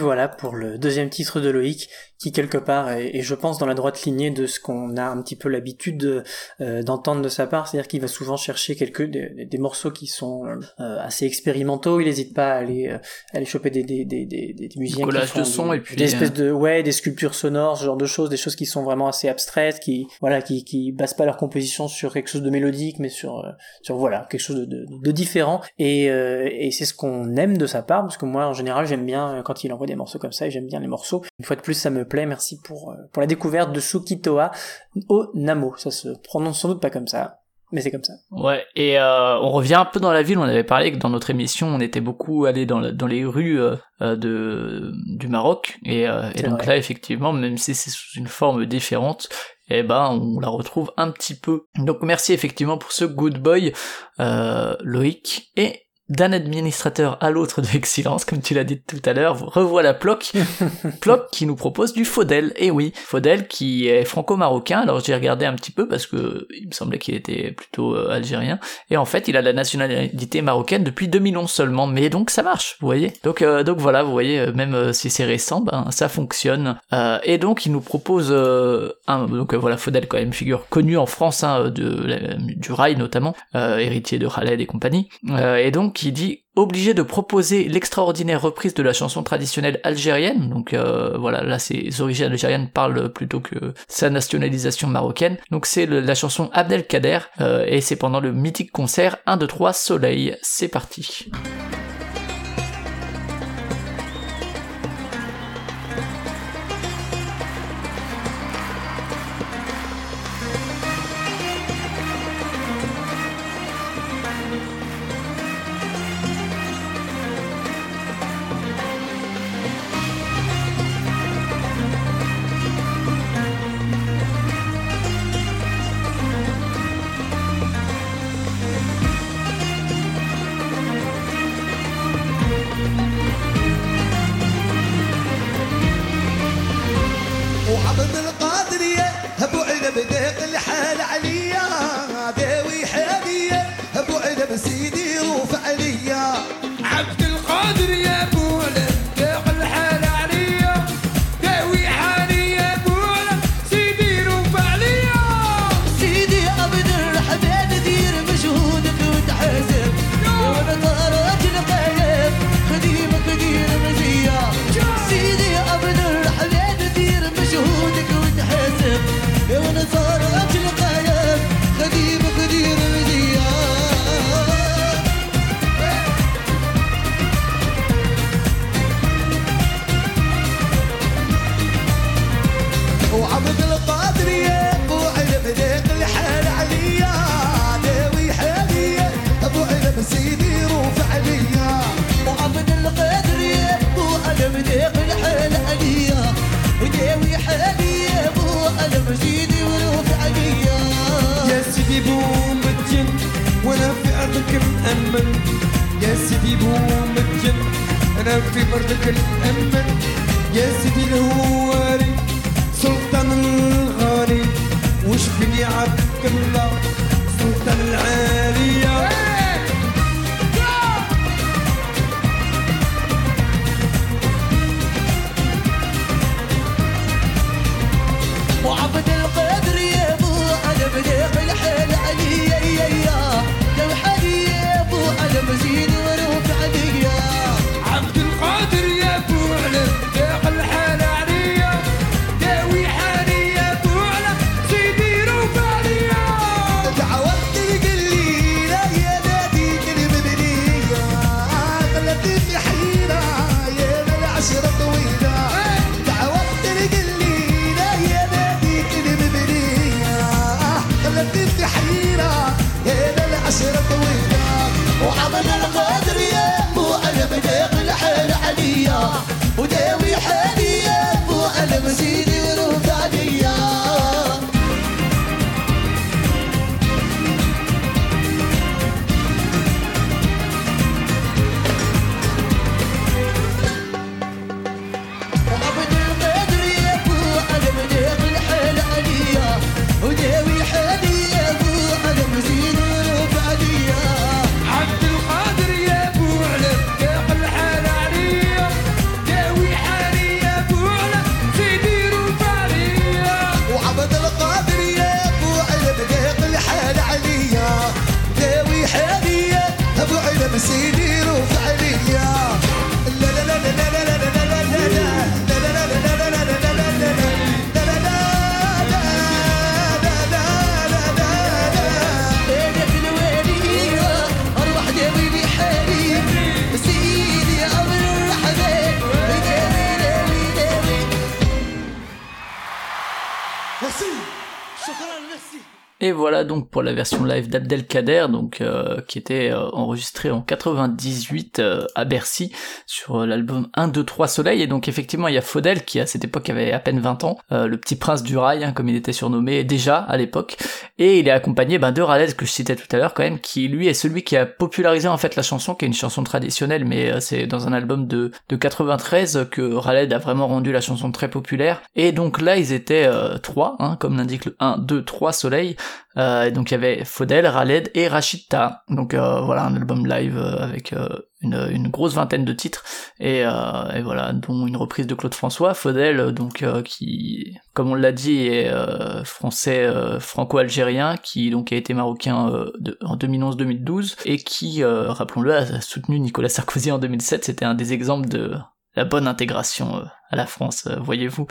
Voilà pour le deuxième titre de Loïc, qui quelque part est, est, je pense, dans la droite lignée de ce qu'on a un petit peu l'habitude euh, d'entendre de sa part, c'est-à-dire qu'il va souvent chercher quelques des, des morceaux qui sont euh, assez expérimentaux. Il n'hésite pas à aller euh, aller choper des des des des, des musiciens qui font de son des, et puis des espèces de ouais des sculptures sonores, ce genre de choses, des choses qui sont vraiment assez abstraites, qui voilà qui qui basent pas leur composition sur quelque chose de mélodique, mais sur sur voilà quelque chose de de, de différent. Et et c'est ce qu'on aime de sa part, parce que moi en général j'aime bien quand il envoie des morceaux comme ça et j'aime bien les morceaux. Une fois de plus, ça me plaît. Merci pour, euh, pour la découverte de Sukitoa au Namo. Ça se prononce sans doute pas comme ça. Mais c'est comme ça. Ouais, et euh, on revient un peu dans la ville. On avait parlé que dans notre émission, on était beaucoup allé dans, dans les rues euh, de du Maroc, et, euh, et donc vrai. là, effectivement, même si c'est sous une forme différente, eh ben, on la retrouve un petit peu. Donc merci effectivement pour ce good boy, Loïc, et d'un administrateur à l'autre de Excellence, comme tu l'as dit tout à l'heure, revoilà Ploc, Ploc qui nous propose du Faudel, et oui, Faudel qui est franco-marocain, alors j'ai regardé un petit peu parce que il me semblait qu'il était plutôt euh, algérien, et en fait il a la nationalité marocaine depuis 2011 seulement, mais donc ça marche, vous voyez. Donc euh, donc voilà, vous voyez, euh, même euh, si c'est récent, ben ça fonctionne. Euh, et donc il nous propose euh, un, donc voilà, Faudel quand même figure connue en France hein, de du rail notamment, euh, héritier de Khaled et compagnie, Euh, et donc il dit obligé de proposer l'extraordinaire reprise de la chanson traditionnelle algérienne. Donc euh, voilà, là ses origines algériennes parlent plutôt que sa nationalisation marocaine. Donc c'est la chanson Abdelkader euh, et c'est pendant le mythique concert 1 2 3 Soleil. C'est parti. الأمن يا سيدي بومك أنا في مرضك نأمن يا سيدي الهوم Et voilà donc pour la version live d'Abdelkader, donc euh, qui était euh, enregistrée en 98 euh, à Bercy sur l'album 1, 2, 3 Soleil. Et donc effectivement il y a Faudel qui à cette époque avait à peine 20 ans, le petit prince du rail hein, comme il était surnommé déjà à l'époque. Et il est accompagné ben, de Ralez que je citais tout à l'heure quand même, qui lui est celui qui a popularisé en fait la chanson, qui est une chanson traditionnelle, mais c'est dans un album de, de 93 que Raled a vraiment rendu la chanson très populaire. Et donc là ils étaient trois, hein, comme l'indique le 1, 2, 3 Soleil. Euh, donc il y avait Faudel, Raled et Rachita. Donc euh, voilà un album live euh, avec une, grosse vingtaine de titres et, voilà dont une reprise de Claude François. Euh, donc qui comme on l'a dit est français franco-algérien qui donc a été marocain en 2011-2012 et qui rappelons-le a soutenu Nicolas Sarkozy en 2007. C'était un des exemples de la bonne intégration à la France, euh, voyez-vous.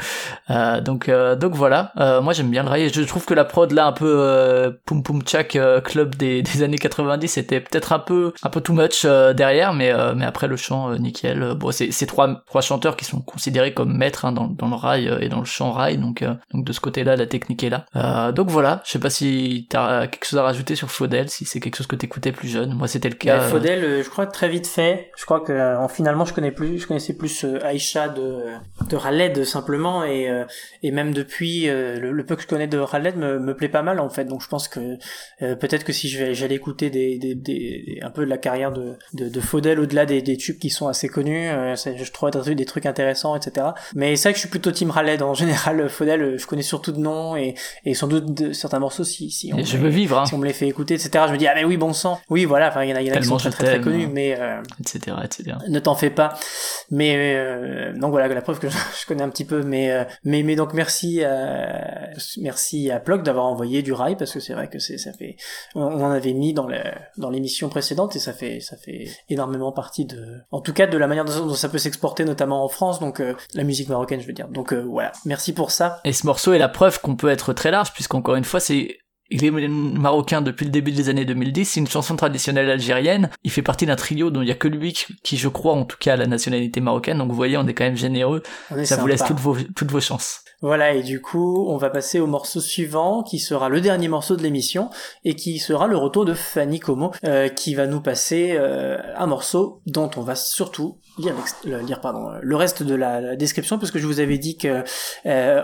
Euh, donc euh, donc voilà, Euh, moi j'aime bien le rail. Je trouve que la prod là un peu euh, poum poum tchak euh, club des, des années 90 c'était peut-être un peu un peu too much euh, derrière, mais euh, mais après le chant euh, nickel. Bon c'est c'est trois trois chanteurs qui sont considérés comme maîtres hein, dans dans le rail euh, et dans le chant rail, donc euh, donc de ce côté-là la technique est là. Euh, donc voilà, je sais pas si t'as quelque chose à rajouter sur Faudel, si c'est quelque chose que t'écoutais plus jeune. Moi c'était le cas. Bah, euh, Faudel, je crois très vite fait. Je crois que euh, en finalement, je connais plus, je connaissais plus euh, Aïcha de de Raled simplement et euh, et même depuis euh, le, le peu que je connais de Raled me, me plaît pas mal en fait. Donc je pense que euh, peut-être que si je vais j'allais écouter des, des, des un peu de la carrière de de, de Faudel au-delà des, des tubes qui sont assez connus, je trouverais des, trucs intéressants, etc. Mais c'est vrai que je suis plutôt team Raled en général. Faudel, je connais surtout de nom et et sans doute de, certains morceaux si si on je me- veux vivre, hein, si on me les fait écouter, etc. Je me dis, ah mais oui, bon sang. Oui, voilà, enfin, il y en a, il y en a qui sont très très, connus, mais euh, etc etc. ne t'en fais pas. Mais donc voilà, la preuve que je, connais un petit peu, mais euh, mais mais donc merci à merci à Ploc d'avoir envoyé du rail parce que c'est vrai que c'est ça fait on, en avait mis dans dans l'émission précédente et ça fait ça fait énormément partie de en tout cas de la manière dont ça peut s'exporter notamment en France donc euh, la musique marocaine je veux dire. Donc euh, voilà, merci pour ça. Et ce morceau est la preuve qu'on peut être très large, puisqu'encore une fois, c'est il est marocain depuis le début des années 2010, c'est une chanson traditionnelle algérienne, il fait partie d'un trio dont il y a que lui qui, qui, je crois, en tout cas, a la nationalité marocaine, donc vous voyez, on est quand même généreux, est ça vous laisse toutes vos, toutes vos chances. Voilà, et du coup, on va passer au morceau suivant, qui sera le dernier morceau de l'émission, et qui sera le retour de Fanny Como, euh, qui va nous passer euh, un morceau dont on va surtout lire, euh, le reste de la, description, parce que je vous avais dit que,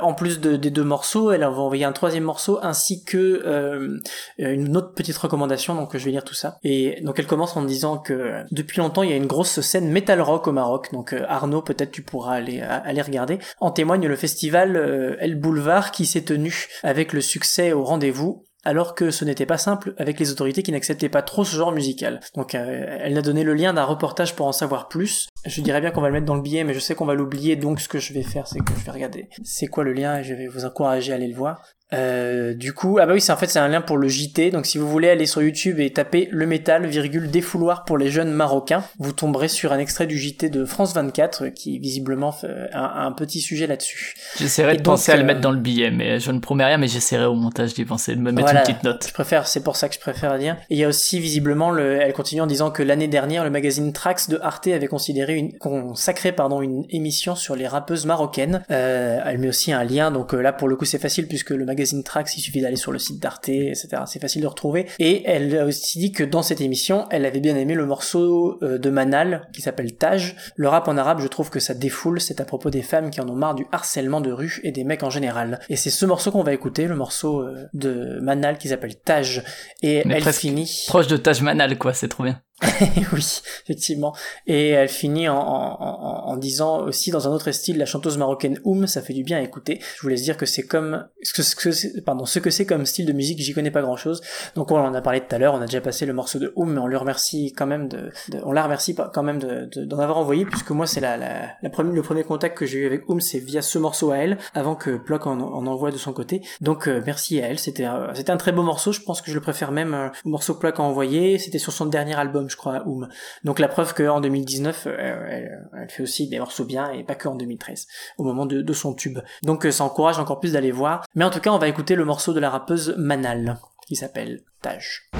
en plus de- des deux morceaux, elle va envoyer un troisième morceau, ainsi que une autre petite recommandation, donc je vais lire tout ça. Et donc elle commence en disant que depuis longtemps, il y a une grosse scène metal rock au Maroc, donc Arnaud, peut-être tu pourras aller regarder. En témoigne le festival euh, El Boulevard qui s'est tenu avec le succès au rendez-vous alors que ce n'était pas simple avec les autorités qui n'acceptaient pas trop ce genre musical. Donc euh, elle a donné le lien d'un reportage pour en savoir plus. Je dirais bien qu'on va le mettre dans le billet, mais je sais qu'on va l'oublier, donc ce que je vais faire, c'est que je vais regarder c'est quoi le lien? Et je vais vous encourager à aller le voir. Euh, du coup, ah bah oui, c'est en fait c'est un lien pour le JT. Donc si vous voulez aller sur YouTube et taper le métal virgule défouloir pour les jeunes marocains, vous tomberez sur un extrait du JT de France 24 euh, qui visiblement fait un, un petit sujet là-dessus. J'essaierai de donc, penser à le euh, mettre dans le billet, mais je ne promets rien, mais j'essaierai au montage d'y penser, de me mettre Voilà. une petite note. Je préfère, c'est pour ça que je préfère dire. Et il y a aussi visiblement, le, elle continue en disant que l'année dernière, le magazine Trax de Arte avait considéré une, consacré pardon une émission sur les rappeuses marocaines. Euh, elle met aussi un lien, donc euh, là pour le coup c'est facile puisque le magazine Trax, il suffit d'aller sur le site d'Arte, etc. C'est facile de retrouver. Et elle a aussi dit que dans cette émission, elle avait bien aimé le morceau euh, de Manal qui s'appelle Taj. Le rap en arabe, je trouve que ça défoule. C'est à propos des femmes qui en ont marre du harcèlement de rue et des mecs en général. Et c'est ce morceau qu'on va écouter, le morceau euh, de Manal qui s'appelle Taj. Et Mais elle finit. Proche de Taj Mahal, quoi, c'est trop bien. oui, effectivement. Et elle finit en, en, en, en disant aussi dans un autre style, la chanteuse marocaine Oum, ça fait du bien à écouter. Je voulais dire que c'est comme, ce que, pardon, ce que c'est comme style de musique, j'y connais pas grand chose. Donc on en a parlé tout à l'heure, on a déjà passé le morceau de Oum, mais on lui remercie quand même de, on la remercie quand même de, de- d'en avoir envoyé, puisque moi c'est la, la, la première, le premier contact que j'ai eu avec Oum, c'est via ce morceau à elle, avant que Plock en, en envoie de son côté. Donc euh, merci à elle, c'était, c'était un très beau morceau, je pense que je le préfère même euh, au morceau que Plock a envoyé, c'était sur son dernier album, je crois, Oum. Donc la preuve qu'en 2019, euh, elle, fait aussi des morceaux bien et pas que en 2013, au moment de, son tube. Donc euh, ça encourage encore plus d'aller voir. Mais en tout cas, on va écouter le morceau de la rappeuse Manal, qui s'appelle Taj.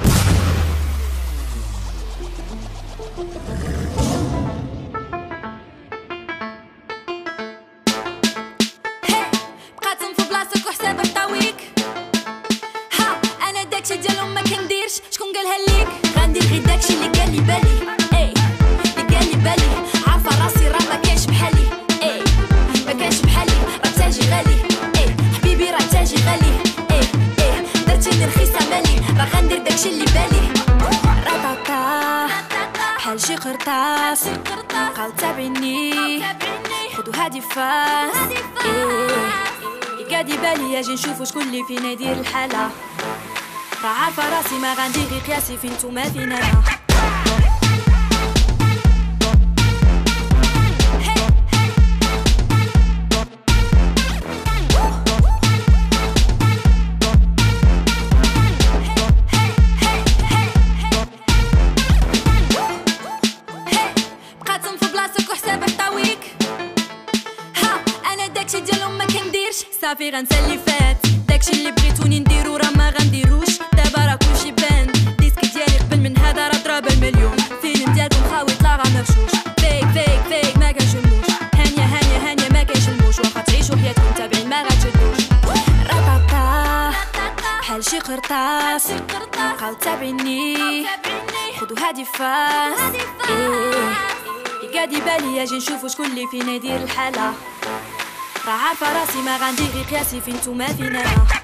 أجي نشوفو شكون اللي فينا يدير الحالة. راه عارفة راسي ما غندير غير قياسي فين نتوما فين أنا بقاتم في بغيتوني نديرو راه ما غنديروش. دابا راه كلشي بان. ديسك ديالي قبل من هذا راه ضرب المليون. فيلم ديالكم خاوي طلع راه مغشوش فيك فيك فيك ما كانش الموش هانية هانية هانية ما كاينش الموش واخا تعيشوا حياتكم تابعين ما غتشدوش. رطاطا بحال شي قرطاس. بقاو تابعيني خدو هادي فاس. إيه. قاعد يبالي أجي نشوفو شكون اللي فينا يدير الحالة. راه عارفة راسي ما غندير غير قياسي فين نتوما فين أنا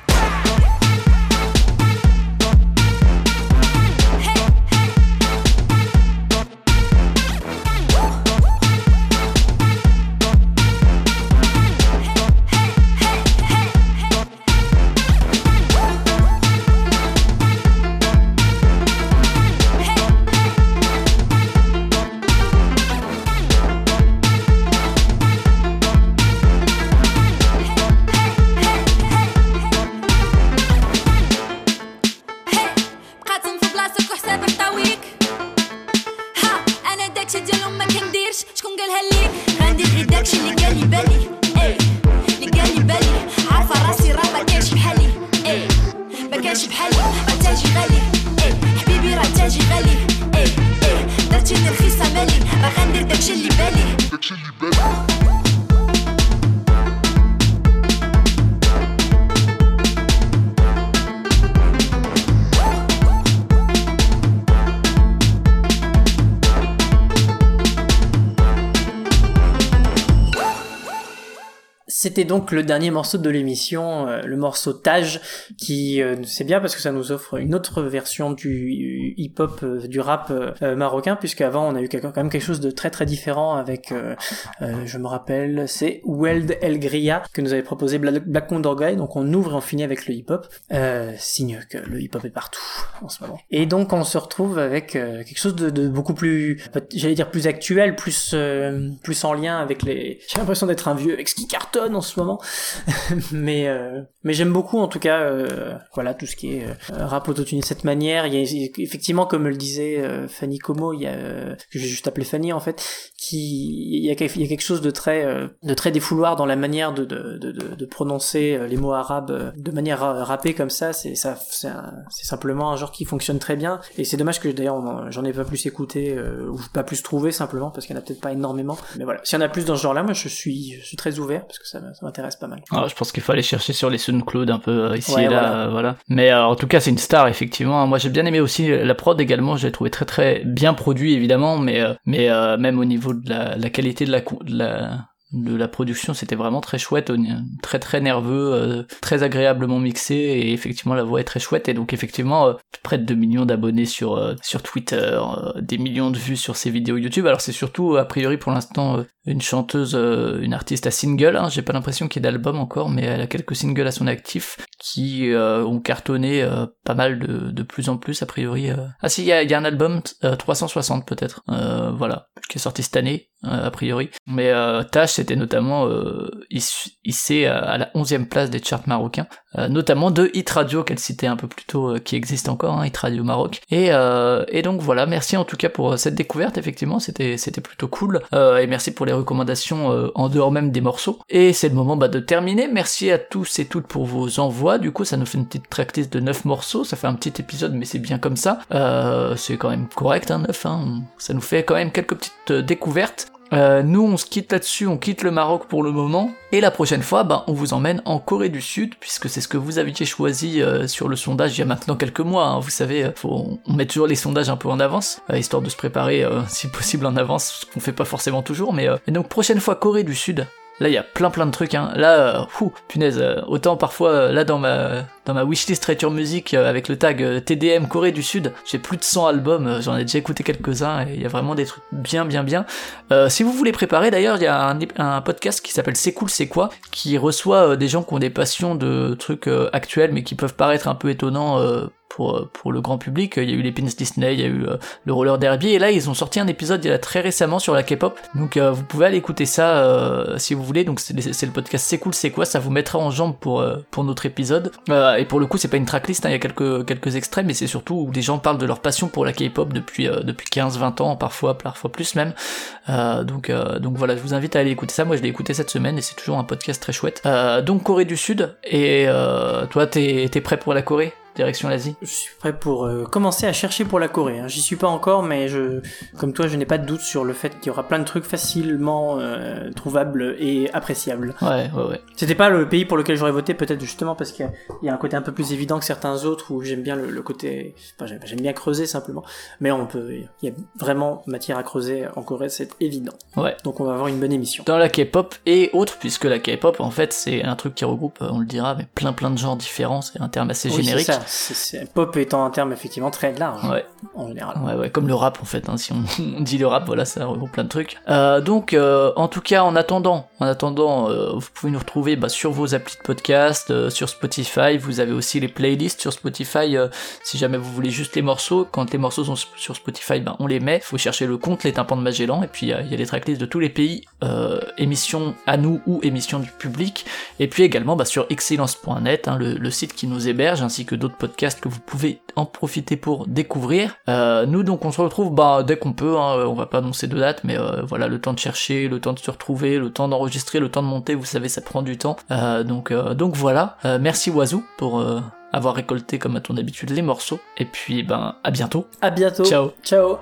داكشي ديالهم ما كنديرش. شكون قالها ليك غندير داكشي اللي قال لي بالي. اي اللي قال لي بالي. عارفة راسي راه ما كاينش بحالي. اي ما كاينش بحالي. راه تاجي غالي اي حبيبي راه تاجي غالي اي اي درتيني رخيصه مالي. راه غندير داكشي اللي بالي. داكشي اللي بالي. C'était donc le dernier morceau de l'émission, euh, le morceau Tage, qui euh, c'est bien parce que ça nous offre une autre version du hip-hop, euh, du rap marocain, puisque avant on a eu quand même quelque chose de très très différent avec, je me rappelle, c'est Weld El Gria que nous avait proposé Black, Condor donc on ouvre et on finit avec le hip-hop, euh, signe que le hip-hop est partout en ce moment. Et donc on se retrouve avec quelque chose de, de beaucoup plus, j'allais dire plus actuel, plus plus en lien avec les. J'ai l'impression d'être un vieux ce qui cartonne en ce moment, mais euh, mais j'aime beaucoup en tout cas euh, voilà tout ce qui est euh, rap autotune de cette manière. Il y a effectivement comme le disait Fanny Como, il y a que j'ai juste appelé Fanny en fait, qui il y a, quelque- chose de très de très défouloir dans la manière de de, de, prononcer les mots arabes de manière ra- rappée comme ça. C'est simplement un genre qui fonctionne très bien et c'est dommage que d'ailleurs j'en ai pas plus écouté ou pas plus trouvé simplement parce qu'il y en a peut-être pas énormément. Mais voilà, s'il y en a plus dans ce genre-là, moi je suis je suis très ouvert parce que ça, ça m'intéresse pas mal. Ah, je pense qu'il faut aller chercher sur les SoundCloud un peu euh, ici Ouais, et là, voilà. euh, voilà. Mais euh, en tout cas, c'est une star effectivement. Moi, j'ai bien aimé aussi la prod également. J'ai trouvé très très bien produit évidemment, mais mais même au niveau de la, la qualité de la de la de la production, c'était vraiment très chouette, très très nerveux, euh, très agréablement mixé et effectivement la voix est très chouette et donc effectivement euh, près de 2 millions d'abonnés sur euh, sur Twitter, des millions de vues sur ses vidéos YouTube. Alors c'est surtout a priori pour l'instant une chanteuse, euh, une artiste à single. Hein. J'ai pas l'impression qu'il y ait d'album encore, mais elle a quelques singles à son actif qui euh, ont cartonné euh, pas mal de, de plus en plus a priori. euh. Ah si, il y a, y a un album euh, 360 peut-être, euh, voilà, qui est sorti cette année a priori. Mais Tash c'était notamment hissé à la 11e place des charts marocains, notamment de Hit Radio qu'elle citait un peu plus tôt, qui existe encore, hein, Hit Radio Maroc. Et, et donc voilà, merci en tout cas pour cette découverte, effectivement, c'était c'était plutôt cool. Et merci pour les recommandations euh, en dehors même des morceaux. Et c'est le moment bah, de terminer. Merci à tous et toutes pour vos envois. Du coup, ça nous fait une petite tracklist de 9 morceaux. Ça fait un petit épisode, mais c'est bien comme ça. Euh, c'est quand même correct, hein, 9. Hein. Ça nous fait quand même quelques petites euh, découvertes. Euh, nous, on se quitte là-dessus, on quitte le Maroc pour le moment, et la prochaine fois, ben, on vous emmène en Corée du Sud, puisque c'est ce que vous aviez choisi euh, sur le sondage il y a maintenant quelques mois. hein. Vous savez, euh, faut, on met toujours les sondages un peu en avance, euh, histoire de se préparer, si possible, en avance, ce qu'on fait pas forcément toujours. Mais et donc prochaine fois Corée du Sud. Là, il y a plein plein de trucs. Hein. Là, euh, punaise, euh, autant parfois euh, là dans ma dans ma wishlist Traiture Music euh, avec le tag euh, TDM Corée du Sud, j'ai plus de 100 albums. J'en ai déjà écouté quelques-uns et il y a vraiment des trucs bien bien bien. Si vous voulez préparer, d'ailleurs, il y a un, un podcast qui s'appelle C'est cool, c'est quoi, qui reçoit des gens qui ont des passions de trucs actuels, mais qui peuvent paraître un peu étonnants pour, euh, pour le grand public. Il y a eu les pins Disney, il y a eu euh, le roller derby, et là, ils ont sorti un épisode il y a très récemment sur la K-pop. Donc, euh, vous pouvez aller écouter ça euh, si vous voulez. Donc, c'est le podcast C'est cool, c'est quoi, ça vous mettra en jambe pour, euh, pour notre épisode. Euh, et pour le coup, c'est pas une tracklist, hein, il y a quelques, quelques extraits, mais c'est surtout où des gens parlent de leur passion pour la K-pop depuis, euh, depuis 15-20 ans, parfois, parfois plus même. Euh, donc, euh, donc voilà, je vous invite à aller écouter ça. Moi, je l'ai écouté cette semaine et c'est toujours un podcast très chouette. Euh, donc Corée du Sud. Et euh, toi, t'es es prêt pour la Corée? Direction l'Asie Je suis prêt pour euh, commencer à chercher pour la Corée. hein. J'y suis pas encore, mais je, comme toi, je n'ai pas de doute sur le fait qu'il y aura plein de trucs facilement euh, trouvables et appréciables. Ouais, ouais, ouais. C'était pas le pays pour lequel j'aurais voté, peut-être justement parce qu'il y a- il y, a un côté un peu plus évident que certains autres où j'aime bien le, le côté, enfin, j'aime bien creuser simplement. Mais on peut, il y a vraiment matière à creuser en Corée, c'est évident. Ouais. Donc on va avoir une bonne émission. Dans la K-pop et autres, puisque la K-pop, en fait, c'est un truc qui regroupe, euh, on le dira, mais plein plein de genres différents. C'est un terme assez Oui, générique. ça. C'est- pop étant un terme effectivement très large. Ouais. En général. Ouais, ouais, comme le rap en fait. Hein, si on, on dit le rap, voilà, ça regroupe plein de trucs. Euh, donc, euh, en tout cas, en attendant, en attendant, euh, vous pouvez nous retrouver bah, sur vos applis de podcast, sur Spotify. Vous avez aussi les playlists sur Spotify. si jamais vous voulez juste les morceaux, quand les morceaux sont sur Spotify, ben on les met. Faut chercher le compte, les tympans de Magellan, et puis il y a les tracklists de tous les pays, émissions à nous ou émissions du public. Et puis également bah, sur excellence.net, hein, le, le site qui nous héberge, ainsi que d'autres podcasts que vous pouvez en profiter pour découvrir. Euh, nous donc on se retrouve bah, dès qu'on peut, hein, on va pas annoncer de date, mais euh, voilà le temps de chercher, le temps de se retrouver, le temps d'enregistrer, le temps de monter, vous savez ça prend du temps. Euh, donc, donc voilà, merci Oiseau pour avoir récolté comme à ton habitude les morceaux, et puis ben à bientôt. À bientôt. Ciao. Ciao.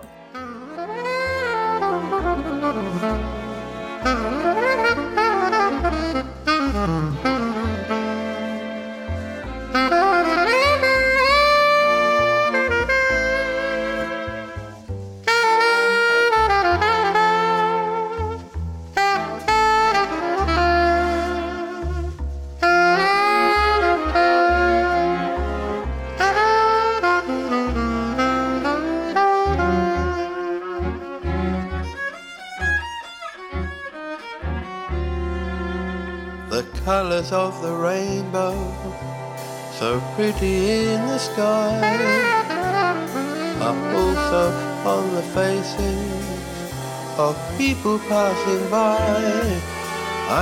People passing by.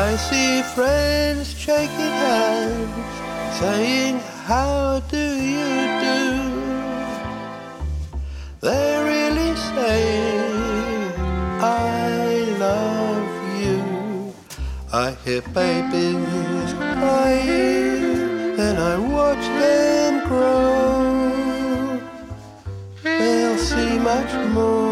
I see friends shaking hands, saying, How do you do? They're really saying, I love you. I hear babies crying, then I watch them grow. They'll see much more